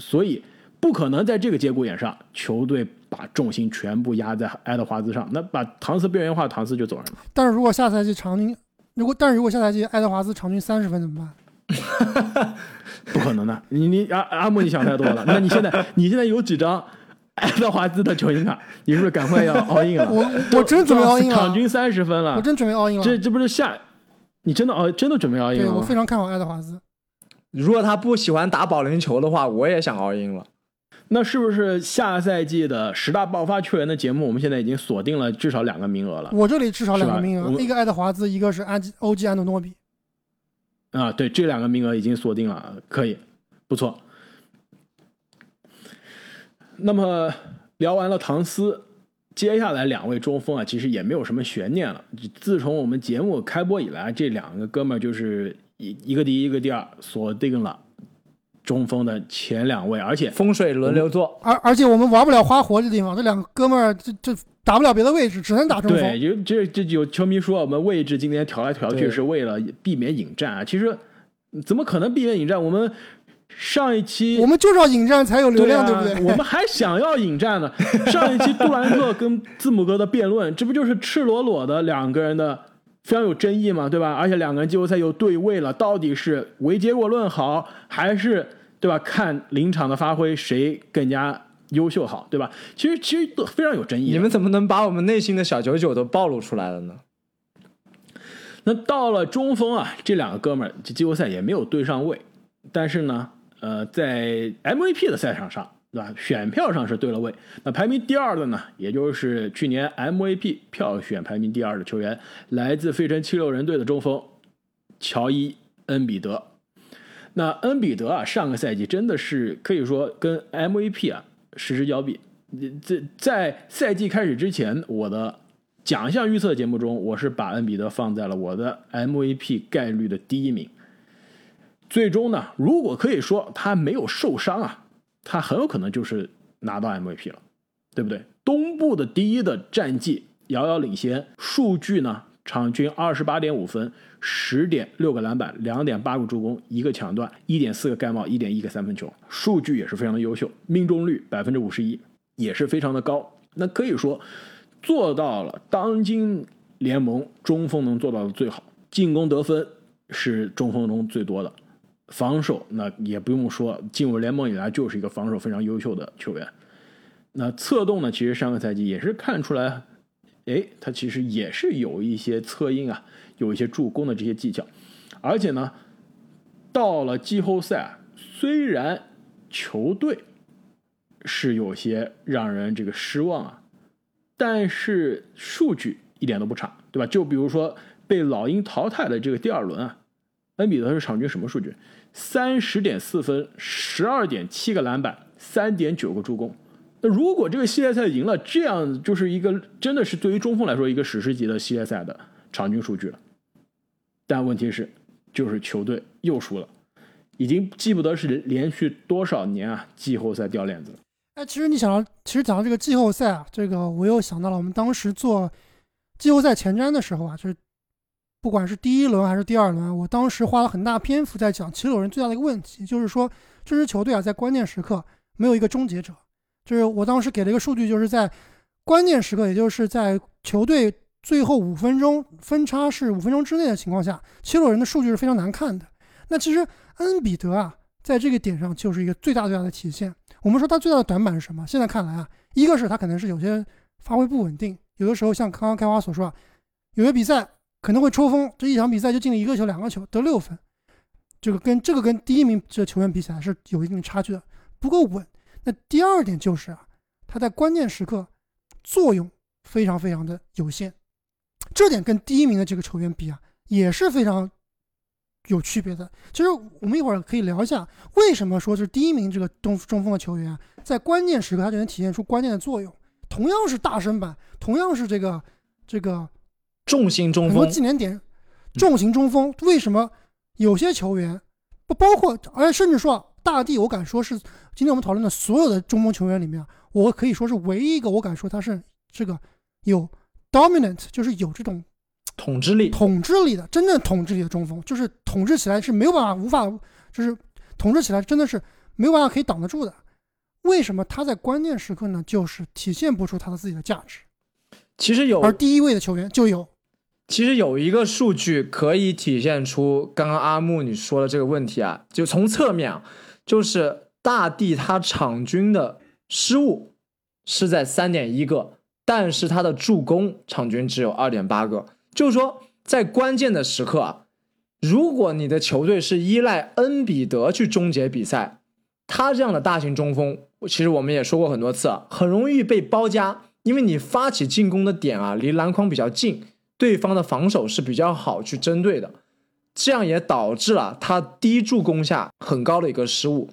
所以不可能在这个节骨眼上，球队把重心全部压在爱德华兹上。那把唐斯边缘化，唐斯就走人了。但是如果下赛季场均，如果但是如果下赛季爱德华兹场均三十分怎么办？<laughs> 不可能的。你你阿阿木，你想太多了。那你现在你现在有几张？爱德华兹的球星卡，你是不是赶快要 all in 了？我我真准备 all in 了，场均三十分了。我真准备 all in 了。这这不是下？你真的哦，真的准备 all in 了？对我非常看好爱德华兹。如果他不喜欢打保龄球的话，我也想熬鹰了。那是不是下赛季的十大爆发球员的节目，我们现在已经锁定了至少两个名额了？我这里至少两个名额，一个爱德华兹，一个是安欧吉安德诺比。啊，对，这两个名额已经锁定了，可以，不错。那么聊完了唐斯，接下来两位中锋啊，其实也没有什么悬念了。自从我们节目开播以来，这两个哥们儿就是一一个第一，一个第二，锁定了中锋的前两位，而且风水轮流坐。而而且我们玩不了花活这地方，这两个哥们儿这这打不了别的位置，只能打中锋。对，有这这有球迷说我们位置今天调来调去是为了避免引战啊，其实怎么可能避免引战？我们。上一期我们就是要引战才有流量，对不对？我们还想要引战呢。上一期杜兰特跟字母哥的辩论，这不就是赤裸裸的两个人的非常有争议嘛，对吧？而且两个人季后赛又对位了，到底是唯结果论好，还是对吧？看临场的发挥谁更加优秀好，对吧？其实其实都非常有争议。你们怎么能把我们内心的小九九都暴露出来了呢？那到了中锋啊，这两个哥们儿这季后赛也没有对上位，但是呢，呃，在 MVP 的赛场上，对吧？选票上是对了位。那排名第二的呢，也就是去年 MVP 票选排名第二的球员，来自费城七六人队的中锋乔伊恩比德。那恩比德啊，上个赛季真的是可以说跟 MVP 啊失之交臂。这在赛季开始之前，我的奖项预测节目中，我是把恩比德放在了我的 MVP 概率的第一名。最终呢，如果可以说他没有受伤啊，他很有可能就是拿到 MVP 了，对不对？东部的第一的战绩遥遥领先，数据呢，场均二十八点五分，十点六个篮板，两点八个助攻，一个抢断，一点四个盖帽，一点一个三分球，数据也是非常的优秀，命中率百分之五十一。也是非常的高，那可以说做到了当今联盟中锋能做到的最好。进攻得分是中锋中最多的，防守那也不用说，进入联盟以来就是一个防守非常优秀的球员。那策动呢，其实上个赛季也是看出来，哎，他其实也是有一些策应啊，有一些助攻的这些技巧。而且呢，到了季后赛，虽然球队。是有些让人这个失望啊，但是数据一点都不差，对吧？就比如说被老鹰淘汰的这个第二轮啊，恩比德是场均什么数据？三十点四分，十二点七个篮板，三点九个助攻。那如果这个系列赛赢了，这样就是一个真的是对于中锋来说一个史诗级的系列赛的场均数据了。但问题是，就是球队又输了，已经记不得是连续多少年啊季后赛掉链子了。哎，其实你想到，其实讲到这个季后赛啊，这个我又想到了我们当时做季后赛前瞻的时候啊，就是不管是第一轮还是第二轮，我当时花了很大篇幅在讲，其实有人最大的一个问题就是说，这支球队啊，在关键时刻没有一个终结者。就是我当时给了一个数据，就是在关键时刻，也就是在球队最后五分钟分差是五分钟之内的情况下，七六人的数据是非常难看的。那其实恩比德啊，在这个点上就是一个最大最大的体现。我们说他最大的短板是什么？现在看来啊，一个是他可能是有些发挥不稳定，有的时候像刚刚开花所说啊，有些比赛可能会抽风，这一场比赛就进了一个球、两个球，得六分，这个跟这个跟第一名这球员比起来是有一定差距的，不够稳。那第二点就是啊，他在关键时刻作用非常非常的有限，这点跟第一名的这个球员比啊，也是非常。有区别的，其实我们一会儿可以聊一下，为什么说是第一名这个中中锋的球员，在关键时刻他就能体现出关键的作用。同样是大身板，同样是这个这个重型中锋，很多纪念点，重型中锋，为什么有些球员不包括，而且甚至说大帝，我敢说是今天我们讨论的所有的中锋球员里面，我可以说是唯一一个，我敢说他是这个有 dominant，就是有这种。统治力，统治力的真正统治力的中锋，就是统治起来是没有办法、无法，就是统治起来真的是没有办法可以挡得住的。为什么他在关键时刻呢？就是体现不出他的自己的价值。其实有，而第一位的球员就有。其实有一个数据可以体现出刚刚阿木你说的这个问题啊，就从侧面，就是大帝他场均的失误是在三点一个，但是他的助攻场均只有二点八个。就是说，在关键的时刻啊，如果你的球队是依赖恩比德去终结比赛，他这样的大型中锋，其实我们也说过很多次啊，很容易被包夹，因为你发起进攻的点啊，离篮筐比较近，对方的防守是比较好去针对的，这样也导致了他低助攻下很高的一个失误。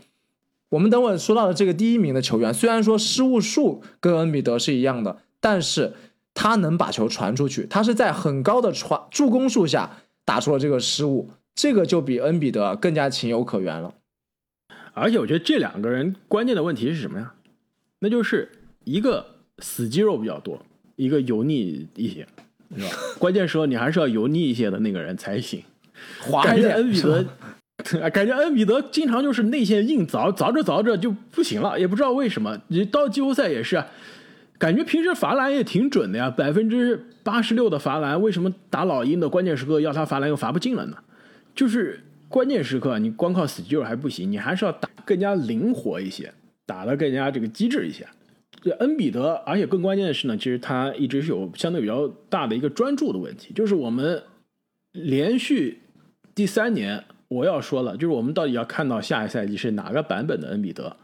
我们等会说到的这个第一名的球员，虽然说失误数跟恩比德是一样的，但是。他能把球传出去，他是在很高的传助攻数下打出了这个失误，这个就比恩比德更加情有可原了。而且我觉得这两个人关键的问题是什么呀？那就是一个死肌肉比较多，一个油腻一些，是吧？关键时候你还是要油腻一些的那个人才行。感觉恩比德，<laughs> 感觉恩比德经常就是内线硬凿，凿着凿着就不行了，也不知道为什么。你到季后赛也是。感觉平时罚篮也挺准的呀，百分之八十六的罚篮，为什么打老鹰的关键时刻要他罚篮又罚不进了呢？就是关键时刻你光靠死肌肉还不行，你还是要打更加灵活一些，打得更加这个机智一些。这恩比德，而且更关键的是呢，其实他一直是有相对比较大的一个专注的问题，就是我们连续第三年，我要说了，就是我们到底要看到下一赛季是哪个版本的恩比德？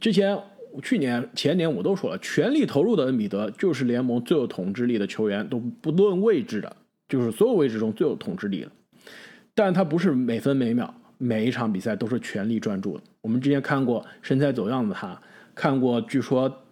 之前去年、前年我都说了，全力投入的恩比德就是联盟最有统治力的球员，都不论位置的，就是所有位置中最有统治力的。但他不是每分每秒、每一场比赛都是全力专注的。我们之前看过身材走样的他，看过据说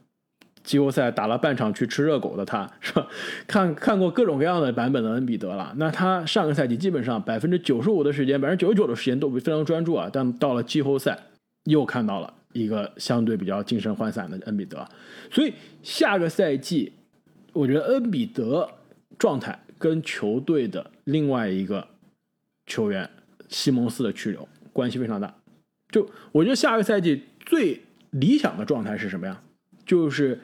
季后赛打了半场去吃热狗的他，<laughs> 是吧？看看过各种各样的版本的恩比德了。那他上个赛季基本上百分之九十五的时间，百分之九十九的时间都非常专注啊。但到了季后赛，又看到了一个相对比较精神涣散的恩比德。所以下个赛季，我觉得恩比德状态跟球队的另外一个球员西蒙斯的去留关系非常大。就我觉得下个赛季最理想的状态是什么呀？就是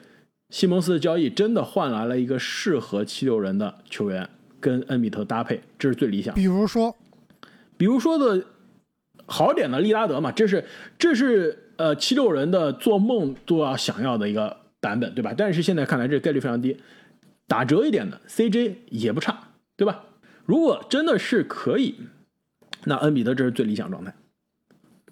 西蒙斯的交易真的换来了一个适合七六人的球员跟恩比德搭配，这是最理想的。比如说，比如说的好点的利拉德嘛，这是这是呃七六人的做梦都要想要的一个版本，对吧？但是现在看来这概率非常低，打折一点的 CJ 也不差，对吧？如果真的是可以，那恩比德这是最理想状态。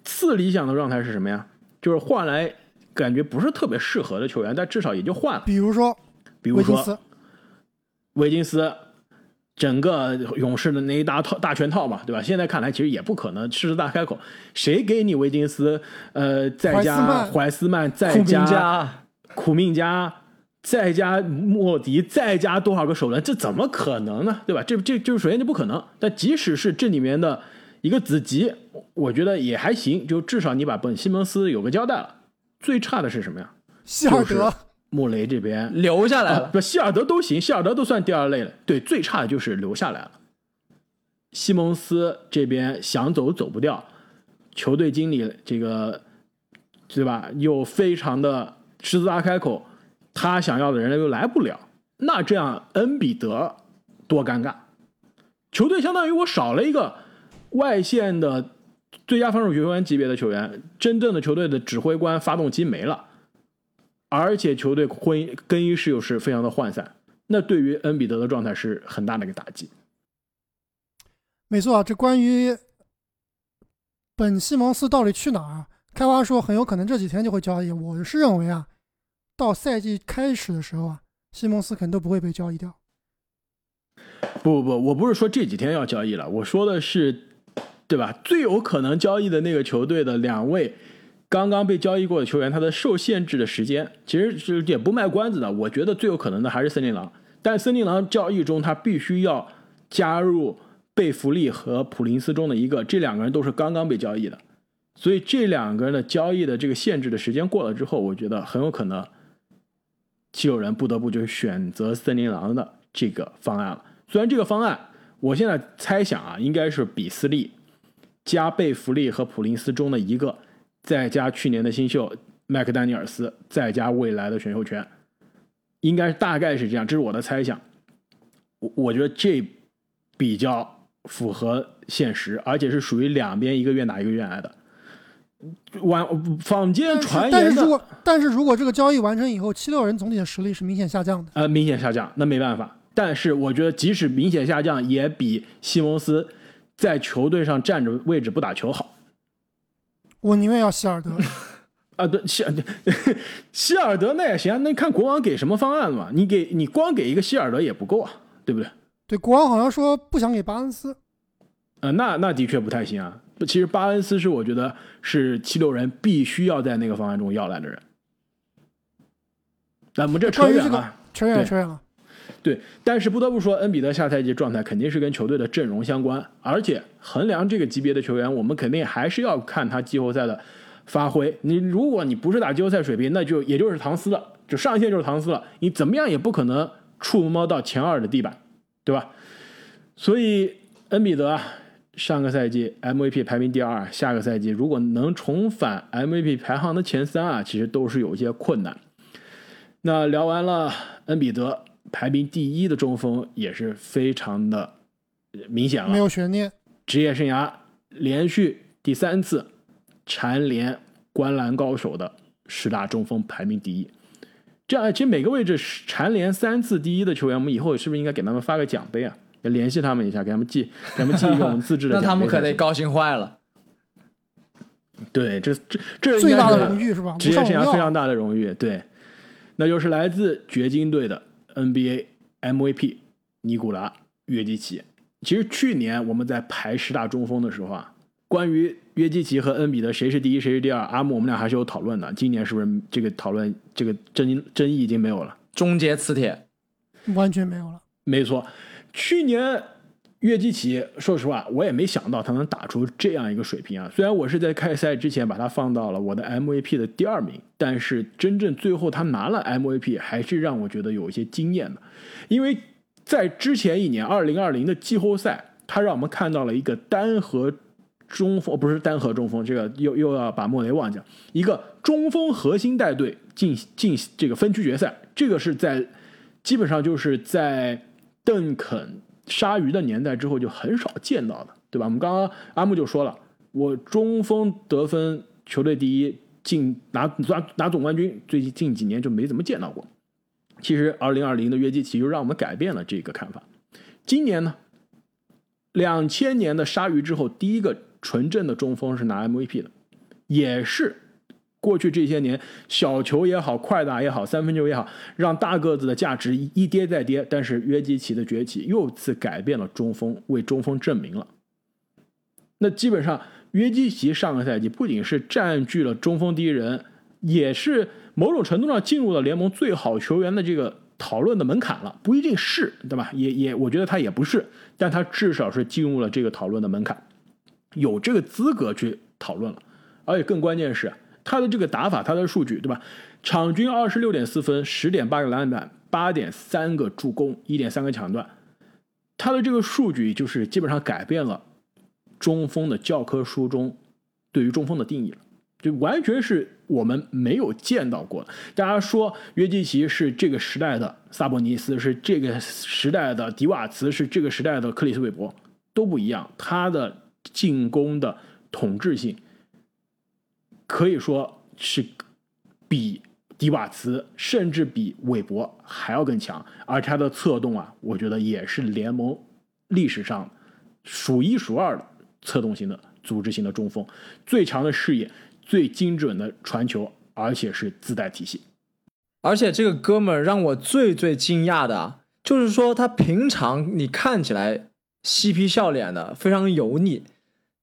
次理想的状态是什么呀？就是换来感觉不是特别适合的球员，但至少也就换了。比如说比如说维金斯，维金斯，整个勇士的那一大套大全套嘛，对吧？现在看来其实也不可能狮子大开口，谁给你维金斯？呃，再加怀斯曼再库明加加苦命加，再加莫迪，再加多少个首轮？这怎么可能呢？对吧？这这就是首先就不可能。但即使是这里面的一个子集，我觉得也还行，就至少你把本西蒙斯有个交代了。最差的是什么呀？希尔德穆雷这边留下来啊，了。不，希尔德都行，希尔德都算第二类了。对，最差的就是留下来了。西蒙斯这边想走走不掉，球队经理这个对吧？又非常的狮子大开口，他想要的人又来不了，那这样恩比德多尴尬。球队相当于我少了一个外线的最佳防守球员级别的球员，真正的球队的指挥官、发动机没了。而且球队婚姻更衣室又是非常的涣散，那对于恩比德的状态是很大的一个打击。没错啊，这关于本西蒙斯到底去哪儿啊？开花说很有可能这几天就会交易。我是认为啊，到赛季开始的时候啊，西蒙斯肯定都不会被交易掉。不不不，我不是说这几天要交易了，我说的是，对吧？最有可能交易的那个球队的两位刚刚被交易过的球员，他的受限制的时间，其实是也不卖关子的。我觉得最有可能的还是森林狼，但森林狼交易中他必须要加入贝弗利和普林斯中的一个，这两个人都是刚刚被交易的，所以这两个人的交易的这个限制的时间过了之后，我觉得很有可能七六人不得不就选择森林狼的这个方案了。虽然这个方案，我现在猜想啊，应该是比斯利加贝弗利和普林斯中的一个，再加去年的新秀麦克丹尼尔斯，再加未来的选秀权，应该大概是这样，这是我的猜想。我我觉得这比较符合现实，而且是属于两边一个愿打一个愿挨的。晚坊间传言的但是如果但是如果这个交易完成以后，七六人总体的实力是明显下降的。呃明显下降，那没办法。但是我觉得，即使明显下降，也比西蒙斯在球队上站着位置不打球好。我宁愿要希尔德。<laughs> 啊，对，希 <laughs> 希尔德那也行啊，那看国王给什么方案嘛？你给你光给一个希尔德也不够啊，对不对？对，国王好像说不想给巴恩斯。呃，那那的确不太行啊。其实巴恩斯是我觉得是七六人必须要在那个方案中要来的人。那我们这扯远了。扯远了，对扯远了。对，但是不得不说，恩比德下赛季状态肯定是跟球队的阵容相关，而且衡量这个级别的球员，我们肯定还是要看他季后赛的发挥。你如果你不是打季后赛水平，那就也就是唐斯了，就上限就是唐斯了，你怎么样也不可能触摸到前二的地板，对吧？所以恩比德啊，上个赛季 MVP 排名第二，下个赛季如果能重返 MVP 排行的前三啊，其实都是有些困难。那聊完了恩比德排名第一的中锋，也是非常的明显了没了，有悬念。职业生涯连续第三次蝉联观澜高手的十大中锋排名第一。这样，其实每个位置蝉联三次第一的球员，我们以后是不是应该给他们发个奖杯啊？要联系他们一下，给他们寄，<laughs> 给他们寄一个我们自制的那他们可得高兴坏了。对，这这这最大的荣誉是吧？职业生涯。非常大的荣誉，对，那就是来自掘金队的 NBA MVP 尼古拉约基奇。其实去年我们在排十大中锋的时候啊，关于约基奇和恩比德谁是第一谁是第二，阿木我们俩还是有讨论的。今年是不是这个讨论这个争争议已经没有了？终结磁铁，完全没有了。没错，去年约基奇，说实话，我也没想到他能打出这样一个水平啊。虽然我是在开赛之前把他放到了我的 MVP 的第二名，但是真正最后他拿了 MVP，还是让我觉得有一些惊艳的。因为在之前一年，二零二零的季后赛，他让我们看到了一个单核中锋，不是单核中锋，这个又又要把莫雷忘记，一个中锋核心带队进进这个分区决赛，这个是在基本上就是在邓肯、鲨鱼的年代之后就很少见到的，对吧？我们刚刚阿木就说了，我中锋得分球队第一，进拿拿拿总冠军，最近近几年就没怎么见到过。其实，二零二零的约基奇就让我们改变了这个看法。今年呢，两千年的鲨鱼之后，第一个纯正的中锋是拿 MVP 的，也是过去这些年小球也好，快打也好，三分球也好，让大个子的价值一跌再跌。但是约基奇的崛起又次改变了中锋，为中锋证明了。那基本上，约基奇上个赛季不仅是占据了中锋第一人，也是某种程度上进入了联盟最好球员的这个讨论的门槛了。不一定是，对吧？也也，我觉得他也不是，但他至少是进入了这个讨论的门槛，有这个资格去讨论了。而且更关键是，他的这个打法，他的数据，对吧？场均二十六点四分，十点八个篮板，八点三个助攻，一点三个抢断，他的这个数据就是基本上改变了中锋的教科书中对于中锋的定义了，就完全是我们没有见到过的。大家说约基奇是这个时代的萨博尼斯，是这个时代的迪瓦茨，是这个时代的克里斯韦伯，都不一样。他的进攻的统治性可以说是比迪瓦茨甚至比韦伯还要更强，而他的策动啊，我觉得也是联盟历史上数一数二的策动型的组织型的中锋，最强的视野，最精准的传球，而且是自带体系。而且这个哥们儿让我最最惊讶的啊，就是说他平常你看起来嬉皮笑脸的，非常油腻，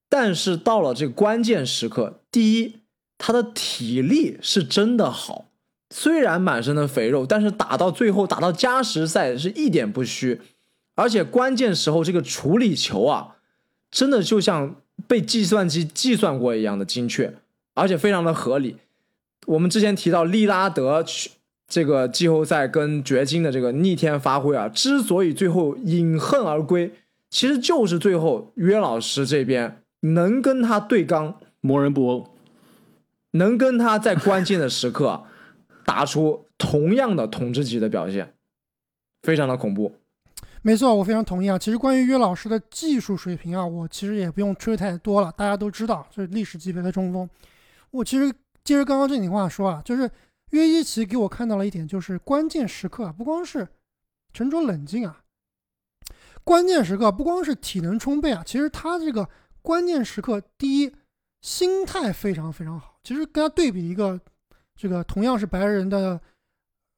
但是到了这关键时刻，第一，他的体力是真的好，虽然满身的肥肉，但是打到最后，打到加时赛是一点不虚，而且关键时候这个处理球啊，真的就像被计算机计算过一样的精确，而且非常的合理。我们之前提到利拉德去这个季后赛跟掘金的这个逆天发挥啊，之所以最后饮恨而归，其实就是最后约老师这边能跟他对刚，魔人布欧，能跟他在关键的时刻打出同样的统治级的表现，非常的恐怖。没错，我非常同意啊。其实关于约老师的技术水平啊，我其实也不用吹太多了，大家都知道这是历史级别的中锋。我其实接着刚刚这句话说啊，就是约基奇给我看到了一点，就是关键时刻啊，不光是沉着冷静啊，关键时刻不光是体能充沛啊，其实他这个关键时刻，第一心态非常非常好。其实跟他对比一个这个同样是白人的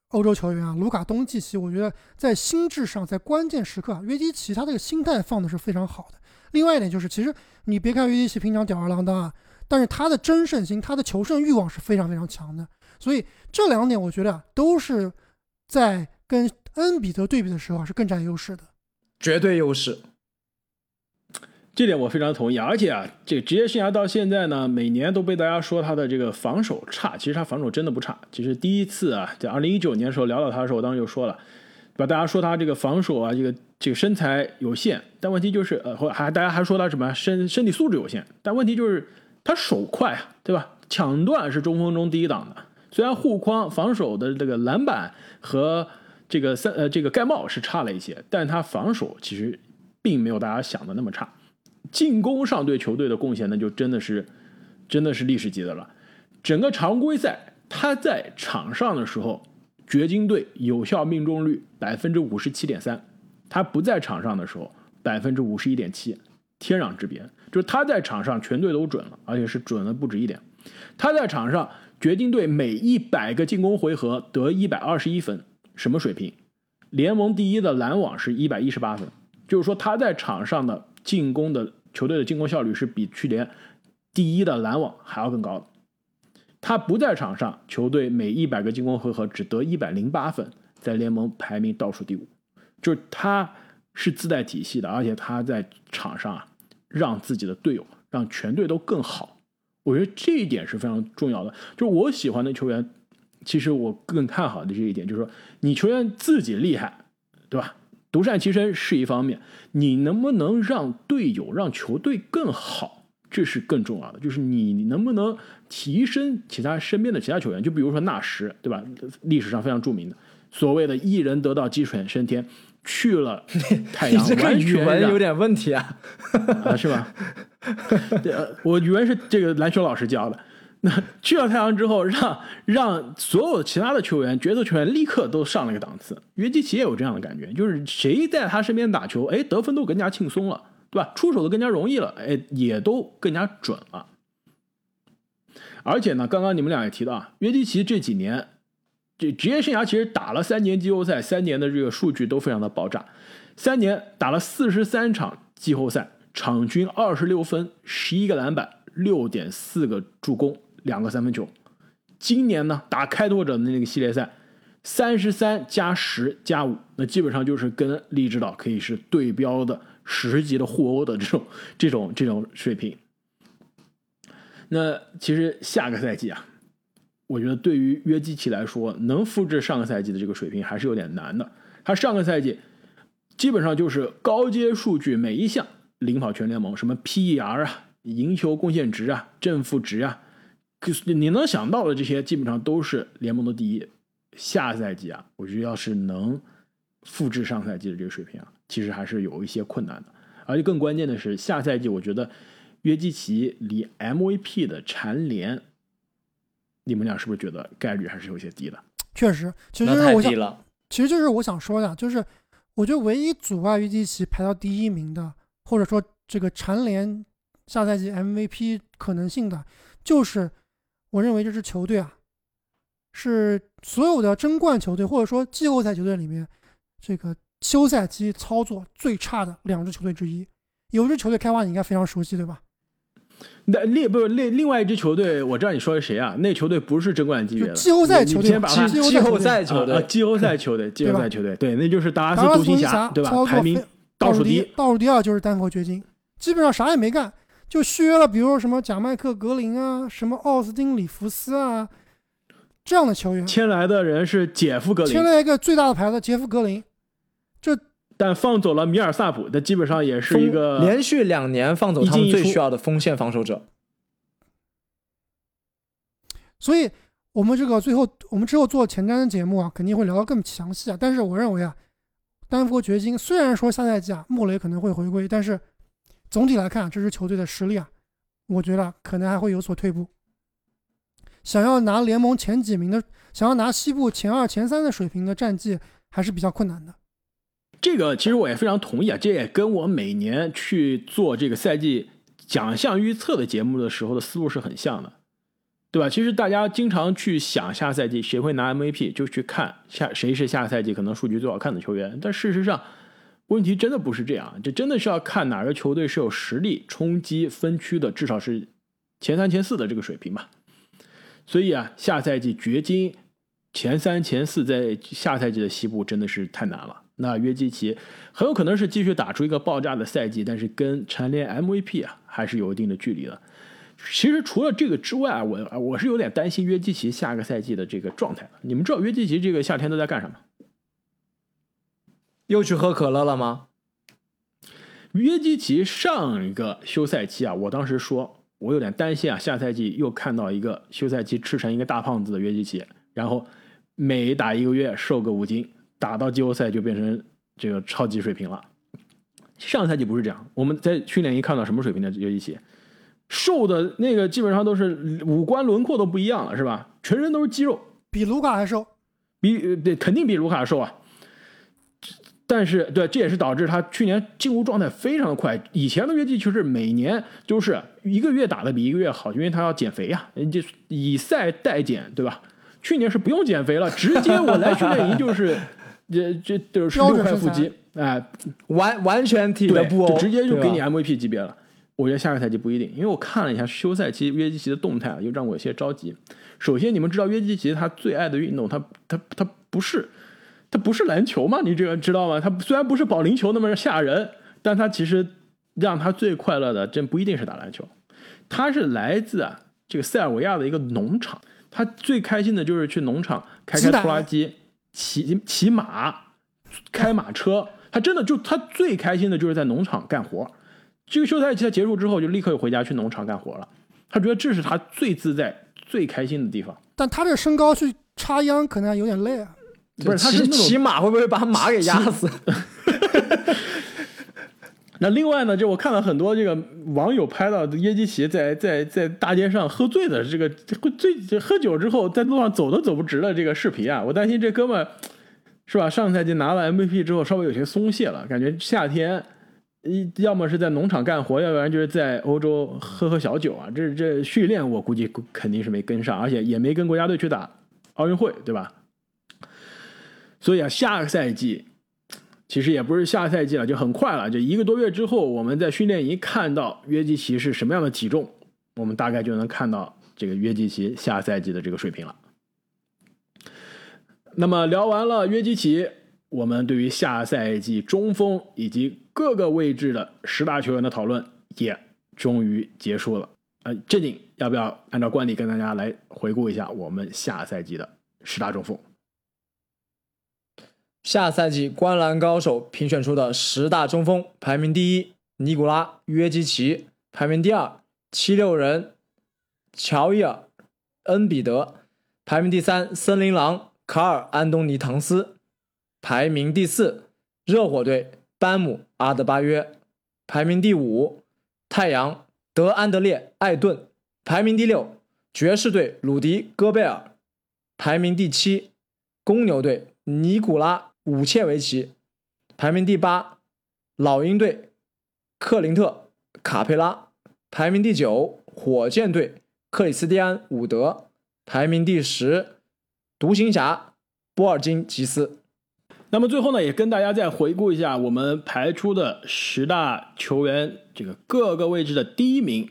欧洲球员啊，卢卡东契奇，我觉得在心智上，在关键时刻啊，约基奇他这个心态放的是非常好的。另外一点就是，其实你别看约基奇平常吊儿郎当啊，但是他的争胜心、他的求胜欲望是非常非常强的。所以这两点我觉得啊，都是在跟恩比德对比的时候啊是更占优势的。绝对优势。这点我非常同意，而且啊，这个职业生涯到现在呢，每年都被大家说他的这个防守差，其实他防守真的不差。其实第一次啊，在二零一九年的时候聊到他的时候，我当时就说了，把大家说他这个防守啊，这个这个身材有限，但问题就是呃，或还大家还说他什么身身体素质有限，但问题就是他手快啊，对吧？抢断是中锋中第一档的，虽然护框、防守的这个篮板和这个三呃这个盖帽是差了一些，但他防守其实并没有大家想的那么差。进攻上对球队的贡献，那就真的是，真的是历史级的了。整个常规赛他在场上的时候，掘金队有效命中率百分之五十七点三，他不在场上的时候，百分之五十一点七，天壤之别。就是他在场上全队都准了，而且是准了不止一点。他在场上，掘金队每一百个进攻回合得一百二十一分，什么水平？联盟第一的篮网是一百一十八分，就是说他在场上的进攻的球队的进攻效率是比去年第一的篮网还要更高的。他不在场上，球队每一百个进攻回合只得一百零八分，在联盟排名倒数第五。就是他是自带体系的，而且他在场上啊，让自己的队友、让全队都更好。我觉得这一点是非常重要的。就我喜欢的球员，其实我更看好的这一点，就是说你球员自己厉害，对吧？独善其身是一方面，你能不能让队友、让球队更好，这是更重要的。就是你能不能提升其他身边的其他球员，就比如说纳什，对吧？历史上非常著名的所谓的一人得道鸡犬升天。去了太阳，<laughs> 你这个完全让语文有点问题啊。啊，是吧？<laughs> 对，呃我语文是这个篮球老师教的。那去了太阳之后，让让所有其他的球员、角色球员立刻都上了一个档次。约基奇也有这样的感觉，就是谁在他身边打球，哎，得分都更加轻松了，对吧？出手都更加容易了，哎，也都更加准了。而且呢，刚刚你们俩也提到啊，约基奇这几年这职业生涯其实打了三年季后赛，三年的这个数据都非常的爆炸。三年打了四十三场季后赛，场均二十六分、十一个篮板、六点四个助攻、两个三分球。今年呢，打开拓者的那个系列赛，三十三加十加五，那基本上就是跟利指导可以是对标的十级的互殴的这种 <laughs> 这种这种水平。那其实下个赛季啊，我觉得对于约基奇来说，能复制上个赛季的这个水平还是有点难的。他上个赛季基本上就是高阶数据每一项领跑全联盟，什么 PER 啊、赢球贡献值啊、正负值啊，你能想到的这些，基本上都是联盟的第一。下赛季啊，我觉得要是能复制上赛季的这个水平啊，其实还是有一些困难的。而且更关键的是，下赛季我觉得约基奇离 MVP 的蝉联，你们俩是不是觉得概率还是有些低的？确实，其实我想，了。其实就是我想说的，就是我觉得唯一阻碍约基奇排到第一名的，或者说这个蝉联下赛季 MVP 可能性的，就是我认为这支球队啊，是所有的争冠球队或者说季后赛球队里面，这个休赛期操作最差的两支球队之一。有一支球队开花你应该非常熟悉，对吧？那另不另另外一支球队，我知道你说的谁啊？那球队不是争冠级别的，就季后赛球队季后季后赛赛球队季后赛球队，季后 <laughs> 赛球队，对，那就是达拉斯独行侠对吧排名倒数第一，，倒数第二就是丹佛掘金，基本上啥也没干，就续约了，比如说什么贾麦克格林啊，什么奥斯汀里弗斯啊这样的球员，签来的人是杰夫格林签，了一个最大的牌子杰夫格林，这但放走了米尔萨普，那基本上也是一个连续两年放走他们最需要的锋线防守者。所以我们这个最后我们之后做前瞻的节目啊，肯定会聊得更详细啊。但是我认为啊，丹佛掘金虽然说下赛季啊穆雷可能会回归，但是总体来看这支球队的实力啊，我觉得可能还会有所退步。想要拿联盟前几名的，想要拿西部前二、前三的水平的战绩，还是比较困难的。这个其实我也非常同意啊，这也跟我每年去做这个赛季奖项预测的节目的时候的思路是很像的，对吧？其实大家经常去想下赛季谁会拿 MVP，就去看下谁是下赛季可能数据最好看的球员，但事实上问题真的不是这样，这真的是要看哪个球队是有实力冲击分区的，至少是前三、前四的这个水平嘛。所以啊，下赛季掘金前三、前四在下赛季的西部真的是太难了。那约基奇很有可能是继续打出一个爆炸的赛季，但是跟蝉联 MVP 啊还是有一定的距离的。其实除了这个之外，我我是有点担心约基奇下个赛季的这个状态的。你们知道约基奇这个夏天都在干什么？又去喝可乐了吗？约基奇上一个休赛期啊，我当时说我有点担心啊，下赛季又看到一个休赛期吃成一个大胖子的约基奇，然后每打一个月瘦个五斤，打到季后赛就变成这个超级水平了。上赛季不是这样，我们在训练营看到什么水平的约基奇，瘦的那个基本上都是五官轮廓都不一样了，是吧？全身都是肌肉，比卢卡还瘦，比呃对肯定比卢卡瘦啊。但是对，这也是导致他去年进入状态非常的快。以前的约基奇是每年就是一个月打的比一个月好，因为他要减肥呀，就以赛代减，对吧？去年是不用减肥了，直接我来训练营就是这这都是六块腹肌，哎，完完全体的对，布欧，就直接就给你 MVP 级别了。我觉得下个赛季不一定，因为我看了一下休赛期约基奇的动态啊，又让我有些着急。首先，你们知道约基奇他最爱的运动，他他他不是他不是篮球吗？你这个知道吗？他虽然不是保龄球那么吓人，但他其实让他最快乐的，真不一定是打篮球。他是来自啊这个塞尔维亚的一个农场，他最开心的就是去农场开开拖拉机、骑骑马、开马车。他真的就他最开心的就是在农场干活。这个休赛期结束之后，就立刻又回家去农场干活了。他觉得这是他最自在、最开心的地方。但他这身高去插秧可能还有点累啊。不是，他是骑骑马会不会把马给压死？<laughs> 那另外呢，就我看了很多这个网友拍到耶基奇在在在大街上喝醉的这个喝醉这喝酒之后在路上走都走不直的这个视频啊，我担心这哥们儿是吧？上赛季拿了 MVP 之后稍微有些松懈了，感觉夏天一要么是在农场干活，要不然就是在欧洲喝喝小酒啊。这这训练我估计肯定是没跟上，而且也没跟国家队去打奥运会，对吧？所以啊，下个赛季其实也不是下个赛季了，就很快了，就一个多月之后，我们在训练营看到约基奇是什么样的体重，我们大概就能看到这个约基奇下赛季的这个水平了。那么聊完了约基奇，我们对于下赛季中锋以及各个位置的十大球员的讨论也终于结束了。呃，正经要不要按照惯例跟大家来回顾一下我们下赛季的十大中锋？下赛季观澜高手评选出的十大中锋，排名第一尼古拉约基奇，排名第二七六人乔伊尔恩比德，排名第三森林狼卡尔安东尼唐斯，排名第四热火队班姆阿德巴约，排名第五太阳德安德烈艾顿，排名第六爵士队鲁迪戈贝尔，排名第七公牛队尼古拉武切维奇，排名第八；老鹰队克林特卡佩拉，排名第九；火箭队克里斯蒂安伍德，排名第十；独行侠波尔津吉斯。那么最后呢，也跟大家再回顾一下我们排出的十大球员这个各个位置的第一名。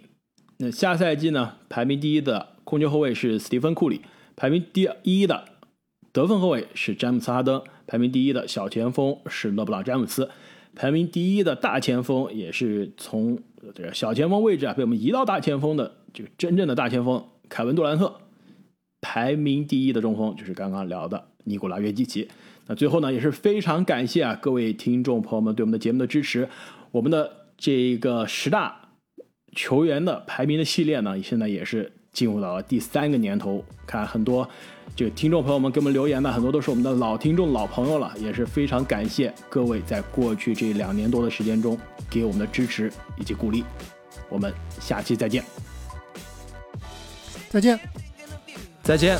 那下赛季呢，排名第一的控球后卫是斯蒂芬库里，排名第一的得分后卫是詹姆斯哈登，排名第一的小前锋是勒布朗詹姆斯，排名第一的大前锋也是从这个小前锋位置啊被我们移到大前锋的这个真正的大前锋凯文杜兰特，排名第一的中锋就是刚刚聊的尼古拉约基奇。那最后呢，也是非常感谢啊各位听众朋友们对我们的节目的支持。我们的这个十大球员的排名的系列呢，现在也是进入到了第三个年头。看很多这个听众朋友们给我们留言的，很多都是我们的老听众、老朋友了，也是非常感谢各位在过去这两年多的时间中给我们的支持以及鼓励。我们下期再见。再见。再见。